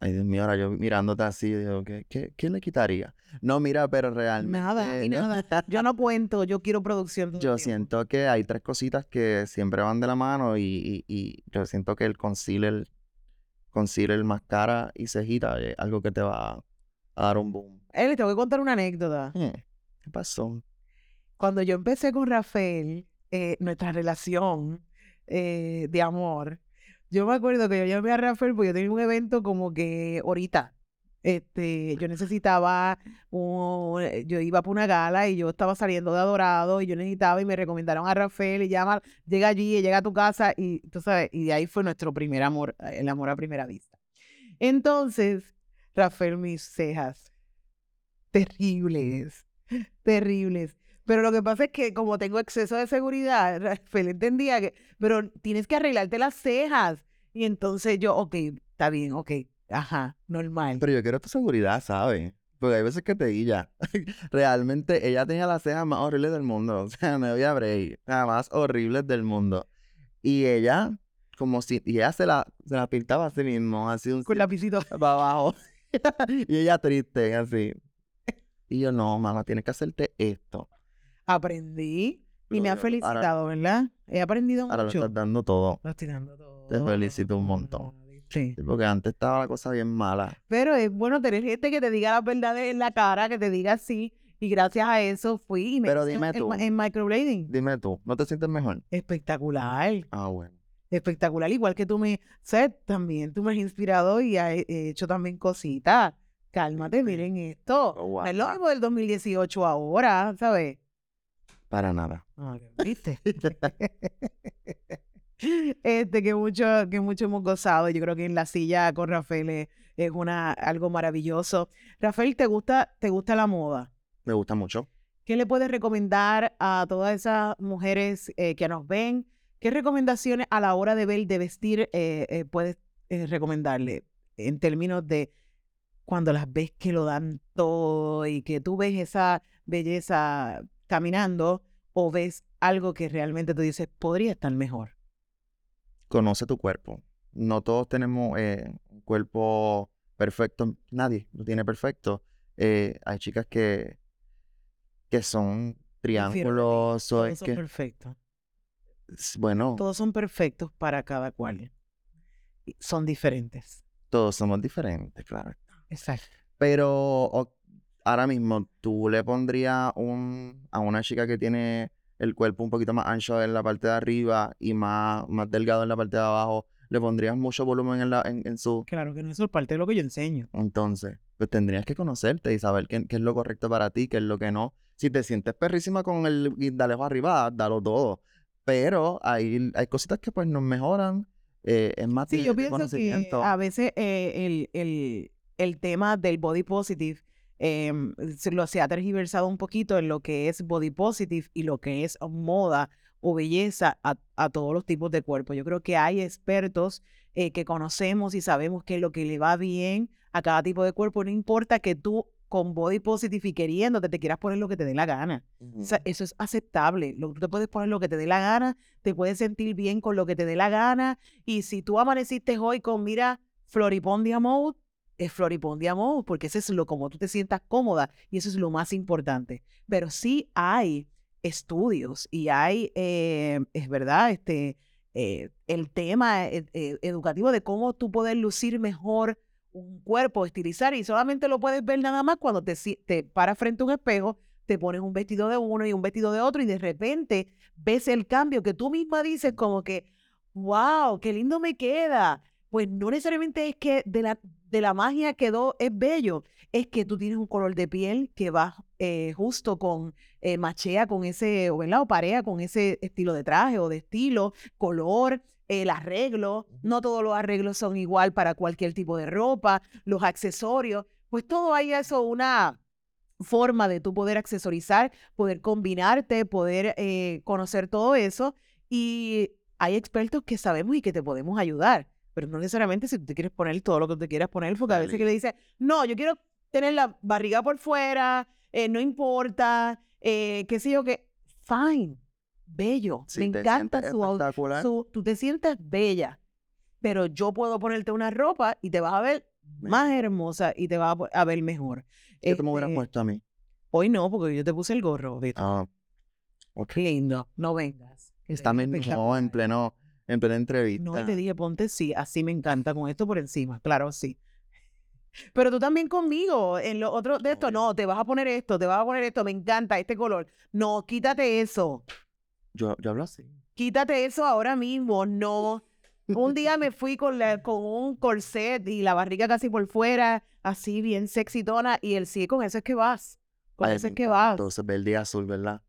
Ay, Dios mío, ahora yo mirándote así, digo, ¿qué, qué, qué le quitaría? No, mira, pero realmente... Nada, y nada. Yo no cuento, yo quiero producción. Yo siento que hay tres cositas que siempre van de la mano y, y- y yo siento que el concealer, concealer, mascara y cejita es algo que te va a dar un boom. Eli, te voy a contar una anécdota. Hmm, ¿Qué pasó? Cuando yo empecé con Rafael, eh, nuestra relación eh, de amor, Yo me acuerdo que yo llamé a Rafael porque yo tenía un evento como que ahorita. Este, yo necesitaba un, yo iba por una gala y yo estaba saliendo de Adorado y yo necesitaba y me recomendaron a Rafael y llama, llega allí, llega a tu casa y tú sabes, y de ahí fue nuestro primer amor, el amor a primera vista. Entonces, Rafael, mis cejas, terribles, terribles. Pero lo que pasa es que como tengo exceso de seguridad, Rafael entendía que, pero tienes que arreglarte las cejas. Y entonces yo, ok, está bien, ok, ajá, normal. Pero yo quiero tu seguridad, ¿sabes? Porque hay veces que te guilla. Realmente ella tenía las cejas más horribles del mundo. O sea, no había break. Las más horribles del mundo. Y ella, como si, y ella se la, se la pintaba a sí mismo, así un Con lapicito. para abajo. y ella triste, así. Y yo, no, mamá, tienes que hacerte esto. Aprendí y Lo me ha. Ahora- felicitado, ¿verdad? He aprendido Ahora lo mucho. estás dando todo. Lo estoy dando todo. Te felicito un montón. Sí. Sí, Porque antes estaba la cosa bien mala. Pero es bueno tener gente que te diga la verdad en la cara, que te diga sí. Y gracias a eso fui y me Pero dime en, tú. en microblading. Dime tú, ¿no te sientes mejor? Espectacular. Ah, bueno. Espectacular. Igual que tú me, ¿sabes? También tú me has inspirado y has he hecho también cositas. Cálmate, miren esto. Oh, No es lo mismo del 2018 ahora, ¿sabes? Para nada. Ah, ¿Viste? Este, que mucho, que mucho hemos gozado. Yo creo que en la silla con Rafael es, es una, algo maravilloso. Rafael, ¿te gusta, ¿te gusta la moda? Me gusta mucho. ¿Qué le puedes recomendar a todas esas mujeres eh, que nos ven? ¿Qué recomendaciones a la hora de ver, de vestir, eh, eh, puedes eh, recomendarle en términos de cuando las ves que lo dan todo y que tú ves esa belleza caminando o ves algo que realmente tú dices podría estar mejor? Conoce tu cuerpo. No todos tenemos un cuerpo perfecto. Nadie lo tiene perfecto. Hay chicas que, que son triángulos. o es que, perfectos. Bueno, Todos son perfectos para cada cual. Son diferentes. todos somos diferentes, claro. Exacto. Pero o- ahora mismo, ¿tú le pondrías un, a una chica que tiene el cuerpo un poquito más ancho en la parte de arriba y más, más delgado en la parte de abajo, le pondrías mucho volumen en, la, en, en su... Claro que no eso es parte de lo que yo enseño. Entonces, pues tendrías que conocerte y saber qué, qué es lo correcto para ti, qué es lo que no. Si te sientes perrísima con el guindalejo arriba, dalo todo. Pero hay, hay cositas que pues nos mejoran. eh, es más Sí, de- yo pienso que a veces eh, el, el, el tema del body positive em, se lo se ha tergiversado un poquito en lo que es body positive y lo que es moda o belleza a, a todos los tipos de cuerpo. Yo creo que hay expertos eh, que conocemos y sabemos qué es lo que le va bien a cada tipo de cuerpo. No importa que tú con body positive y queriéndote te quieras poner lo que te dé la gana. Ujú. O sea, eso es aceptable. Lo, tú te puedes poner lo que te dé la gana, te puedes sentir bien con lo que te dé la gana. Y si tú amaneciste hoy con, mira, Floripondia Mode, es Floripondia Mode, porque eso es lo como tú te sientas cómoda y eso es lo más importante. Pero sí hay estudios y hay, eh, es verdad, este, eh, el tema eh, eh, educativo de cómo tú puedes lucir mejor un cuerpo, estilizar, y solamente lo puedes ver nada más cuando te, te paras frente a un espejo, te pones un vestido de uno y un vestido de otro, y de repente ves el cambio que tú misma dices como que, wow, qué lindo me queda. Pues no necesariamente es que de la, de la magia quedó, es bello, es que tú tienes un color de piel que va eh, justo con, eh, machea con ese, ¿verdad? o parea con ese estilo de traje o de estilo, color, el arreglo, no todos los arreglos son igual para cualquier tipo de ropa, los accesorios, pues todo hay eso, una forma de tú poder accesorizar, poder combinarte, poder eh, conocer todo eso y hay expertos que sabemos y que te podemos ayudar, pero no necesariamente si tú te quieres poner todo lo que te quieras poner, porque a veces que le dices, no, yo quiero tener la barriga por fuera, eh, no importa, eh, qué sé yo, que, fine, bello, me encanta su, su- tú te sientes bella, pero yo puedo ponerte una ropa y te vas a ver más hermosa y te vas a, ver mejor. ¿qué te me hubieras Este, puesto a mí? Hoy no, porque yo te puse el gorro. Ah, lindo, no vengas. Está espectacular. en pleno, en plena entrevista. No, te dije, ponte sí, así me encanta, con esto por encima, claro, sí. Pero tú también conmigo, en lo otro de esto, no, te vas a poner esto, te vas a poner esto, me encanta este color. No, quítate eso, Yo, yo hablo así. quítate eso ahora mismo, no. Un día me fui con, la- con un corset y la barriga casi por fuera, así bien sexitona, y el sí, con eso es que vas. Con Ay, eso es que vas. Entonces verde y azul, ¿verdad?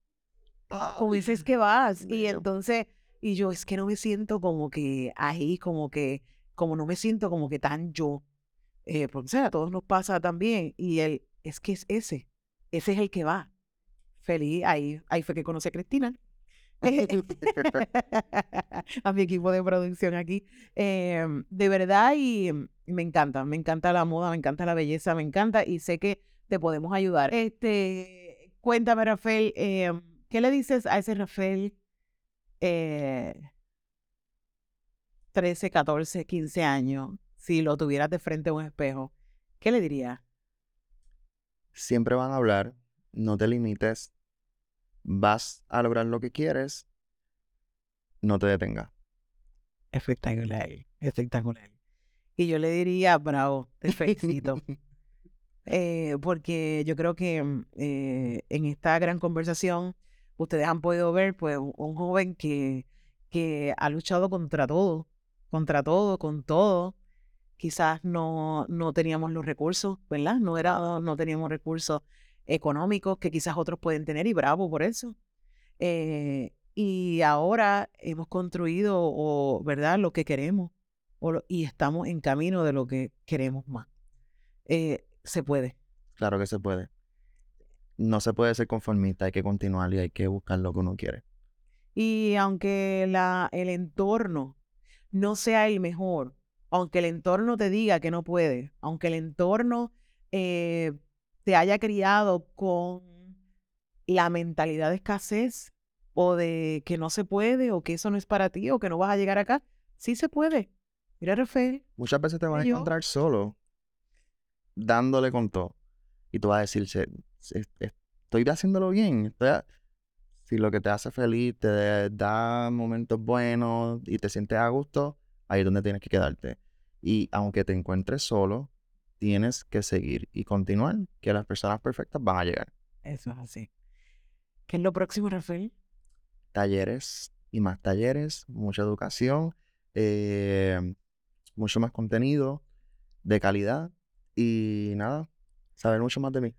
Con eso es que vas. Y entonces, y yo es que no me siento como que ahí, como que, como no me siento como que tan yo. Eh, porque, o sea, a todos nos pasa también. Y él, es que es ese. Ese es el que va. Feliz. Ahí, ahí fue que conocí a Cristina. a mi equipo de producción aquí. Eh, de verdad, y me encanta, me encanta la moda, me encanta la belleza, me encanta y sé que te podemos ayudar. Este, cuéntame, Rafael, eh, ¿qué le dices a ese Rafael eh, 13, 14, 15 años, si lo tuvieras de frente a un espejo? ¿Qué le dirías? Siempre van a hablar, no te limites, vas a lograr lo que quieres, no te detengas. Espectacular, espectacular. Y yo le diría, bravo, te felicito. Eh, porque yo creo que mm, eh, en esta gran conversación ustedes han podido ver pues un, un joven que, que ha luchado contra todo, contra todo, con todo. Quizás no, no teníamos los recursos, ¿verdad? No, era, no teníamos recursos económicos que quizás otros pueden tener y bravo por eso. Eh, y ahora hemos construido, o, ¿verdad? Lo que queremos o lo- y estamos en camino de lo que queremos más. Eh, se puede. Claro que se puede. No se puede ser conformista, hay que continuar y hay que buscar lo que uno quiere. Y aunque la, el entorno no sea el mejor, aunque el entorno te diga que no puede, aunque el entorno eh, te haya criado con la mentalidad de escasez o de que no se puede o que eso no es para ti o que no vas a llegar acá, sí se puede. Mira, Rafael, Muchas veces te vas a yo. encontrar solo, dándole con todo. Y tú vas a decir, "Se- se- es- estoy haciéndolo bien. estoy a-". Si lo que te hace feliz te da momentos buenos y te sientes a gusto, ahí es donde tienes que quedarte. Y aunque te encuentres solo, tienes que seguir y continuar, que las personas perfectas van a llegar. eso es así. ¿Qué es lo próximo, Rafael? Talleres y más talleres, mucha educación, eh, mucho más contenido de calidad y nada, saber mucho más de mí.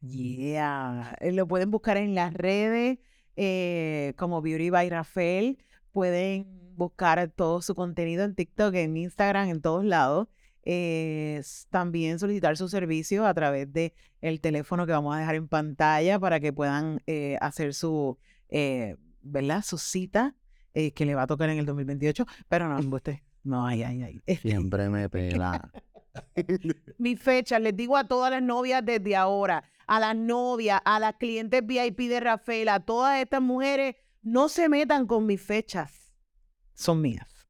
Yeah, eh, lo pueden buscar en las redes eh, como Beauty by Rafael. Pueden buscar todo su contenido en TikTok, en Instagram, en todos lados. Eh, también solicitar su servicio a través de el teléfono que vamos a dejar en pantalla para que puedan eh, hacer su, eh, ¿verdad? Su cita eh, que le va a tocar en el 2028. Pero no, embuste. No, ay, ay, ay. Este, Siempre me pela. mi fecha, les digo a todas las novias desde ahora, a las novias, a las clientes VIP de Rafael, a todas estas mujeres, no se metan con mis fechas. Son mías.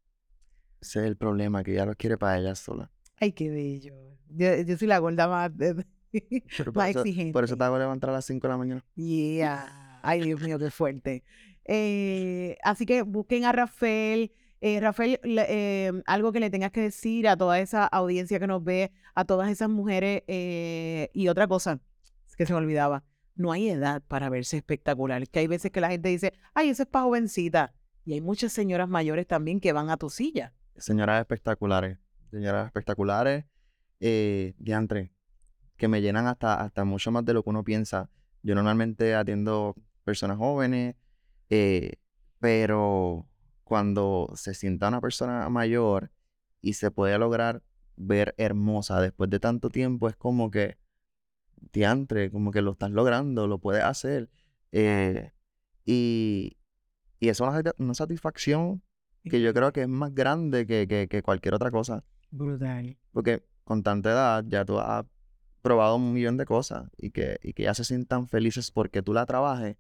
Ese es el problema, que ya lo quiere para ella sola. Ay, qué bello. Yo, yo soy la gorda más, por, más eso, exigente. por eso te hago levantar a las 5 de la mañana. Yeah. Ay, Dios mío, qué fuerte. Eh, así que busquen a Rafael. Eh, Rafael, eh, algo que le tengas que decir a toda esa audiencia que nos ve, a todas esas mujeres. y otra cosa que se me olvidaba, no hay edad para verse espectacular. Que hay veces que la gente dice, ay, eso es para jovencita. Y hay muchas señoras mayores también que van a tu silla. Señoras espectaculares, señoras espectaculares, eh, diantre, que me llenan hasta, hasta mucho más de lo que uno piensa. Yo normalmente atiendo personas jóvenes, eh, pero cuando se sienta una persona mayor y se puede lograr ver hermosa después de tanto tiempo, es como que, diantre, como que lo estás logrando, lo puedes hacer. eh, y, y eso es una, sati- una satisfacción que yo creo que es más grande que, que, que cualquier otra cosa. Brutal. Porque con tanta edad ya tú has probado un millón de cosas y que, y que ya se sientan felices porque tú la trabajes.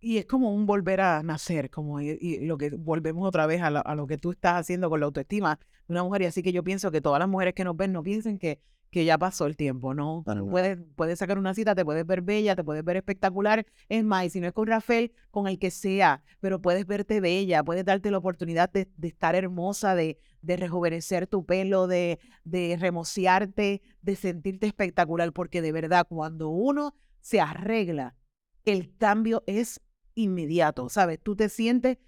Y es como un volver a nacer, como y, y lo que volvemos otra vez a, lo- a lo que tú estás haciendo con la autoestima de una mujer. Y así que yo pienso que todas las mujeres que nos ven no piensen que, que ya pasó el tiempo, ¿no? Puedes, puedes sacar una cita, te puedes ver bella, te puedes ver espectacular. Es más, y si no es con Rafael, con el que sea, pero puedes verte bella, puedes darte la oportunidad de, de estar hermosa, de, de rejuvenecer tu pelo, de, de remociarte, de sentirte espectacular, porque de verdad, cuando uno se arregla, el cambio es inmediato, ¿sabes? Tú te sientes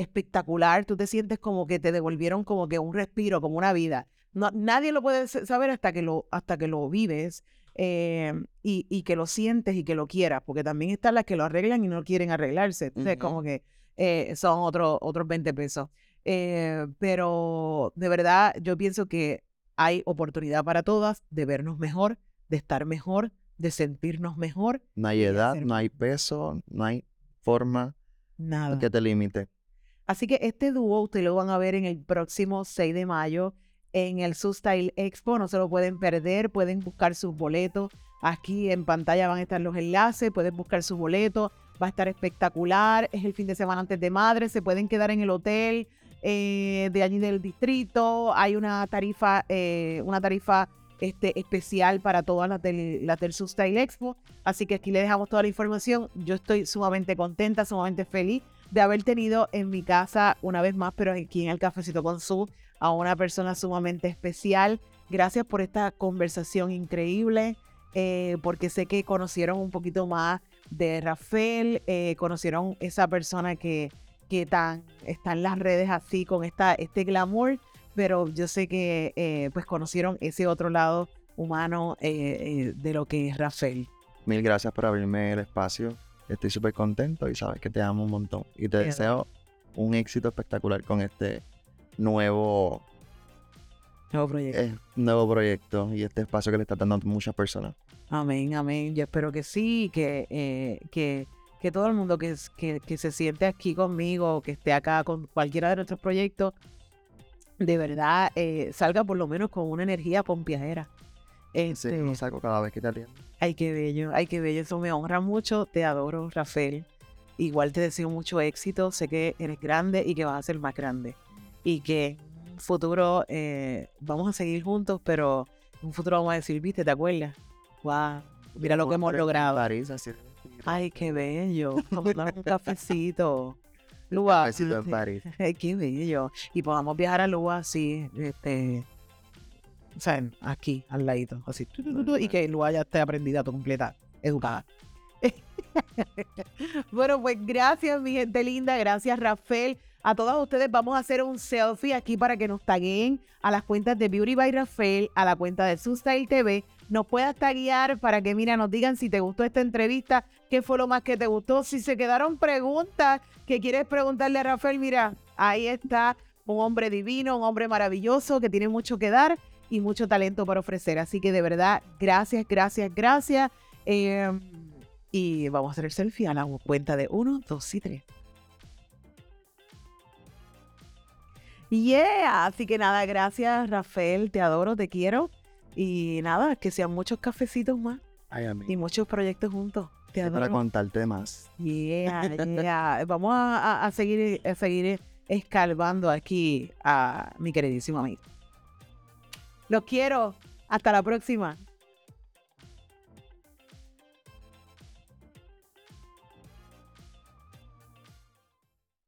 espectacular. Tú te sientes como que te devolvieron como que un respiro, como una vida. No, nadie lo puede saber hasta que lo, hasta que lo vives eh, y, y, que lo sientes y que lo quieras, porque también están las que lo arreglan y no quieren arreglarse. Entonces, como que eh, son otros otros 20 pesos. Eh, pero de verdad, yo pienso que hay oportunidad para todas de vernos mejor, de estar mejor, de sentirnos mejor. No hay edad, no hay peso, no hay forma Nada. que te limite. Así que este dúo ustedes lo van a ver en el próximo 6 de mayo en el Style Expo. No se lo pueden perder. Pueden buscar sus boletos. Aquí en pantalla van a estar los enlaces. Pueden buscar sus boletos. Va a estar espectacular. Es el fin de semana antes de madre. Se pueden quedar en el hotel eh, de allí del distrito. Hay una tarifa, eh, una tarifa este, especial para todas las del, las del Expo. Así que aquí le dejamos toda la información. Yo estoy sumamente contenta, sumamente feliz de haber tenido en mi casa una vez más, pero aquí en el Cafecito con Su, a una persona sumamente especial. Gracias por esta conversación increíble, eh, porque sé que conocieron un poquito más de Rafael, eh, conocieron esa persona que, que tan, está en las redes así con esta, este glamour, pero yo sé que eh, pues conocieron ese otro lado humano de lo que es Rafael. Mil gracias por abrirme el espacio. Estoy súper contento y sabes que te amo un montón. Y te deseo un éxito espectacular con este nuevo nuevo proyecto. Eh, nuevo proyecto y este espacio que le está dando a muchas personas. Amén, amén. Yo espero que sí, que, eh, que, que todo el mundo que, que, que, se siente aquí conmigo, que esté acá con cualquiera de nuestros proyectos, de verdad eh, salga por lo menos con una energía pompiadera. Este, sí, lo saco cada vez que te atiendo. Ay, qué bello, ay, qué bello. Eso me honra mucho. Te adoro, Rafael. Igual te deseo mucho éxito. Sé que eres grande y que vas a ser más grande y que en un futuro eh, vamos a seguir juntos, pero en un futuro vamos a decir, viste, ¿te acuerdas? Wow, mira lo que hemos logrado. Ay, qué bello. Vamos a dar un cafecito. Lua. Cafecito en París. Ay, qué bello. Y podamos viajar a Lua así, este, o sea, aquí, al ladito, así. y que Lua ya esté aprendida, completa, educada. bueno, pues gracias, mi gente linda. Gracias, Rafael. A todas ustedes vamos a hacer un selfie aquí para que nos taguen a las cuentas de Beauty by Rafael, a la cuenta de Style TV. Nos puedas taguear para que, mira, nos digan si te gustó esta entrevista, qué fue lo más que te gustó. Si se quedaron preguntas que quieres preguntarle a Rafael, mira, ahí está un hombre divino, un hombre maravilloso que tiene mucho que dar y mucho talento para ofrecer. Así que de verdad, gracias, gracias, gracias. Em, y vamos a hacer el selfie a la cuenta de 1, 2 y 3. Yeah, así que nada, gracias Rafael, te adoro, te quiero. Y nada, que sean muchos cafecitos más. Ay, y muchos proyectos juntos. Te adoro. Para contarte más. Yeah, yeah. Vamos a, a, seguir, a seguir escalvando aquí a mi queridísimo amigo. Los quiero. Hasta la próxima.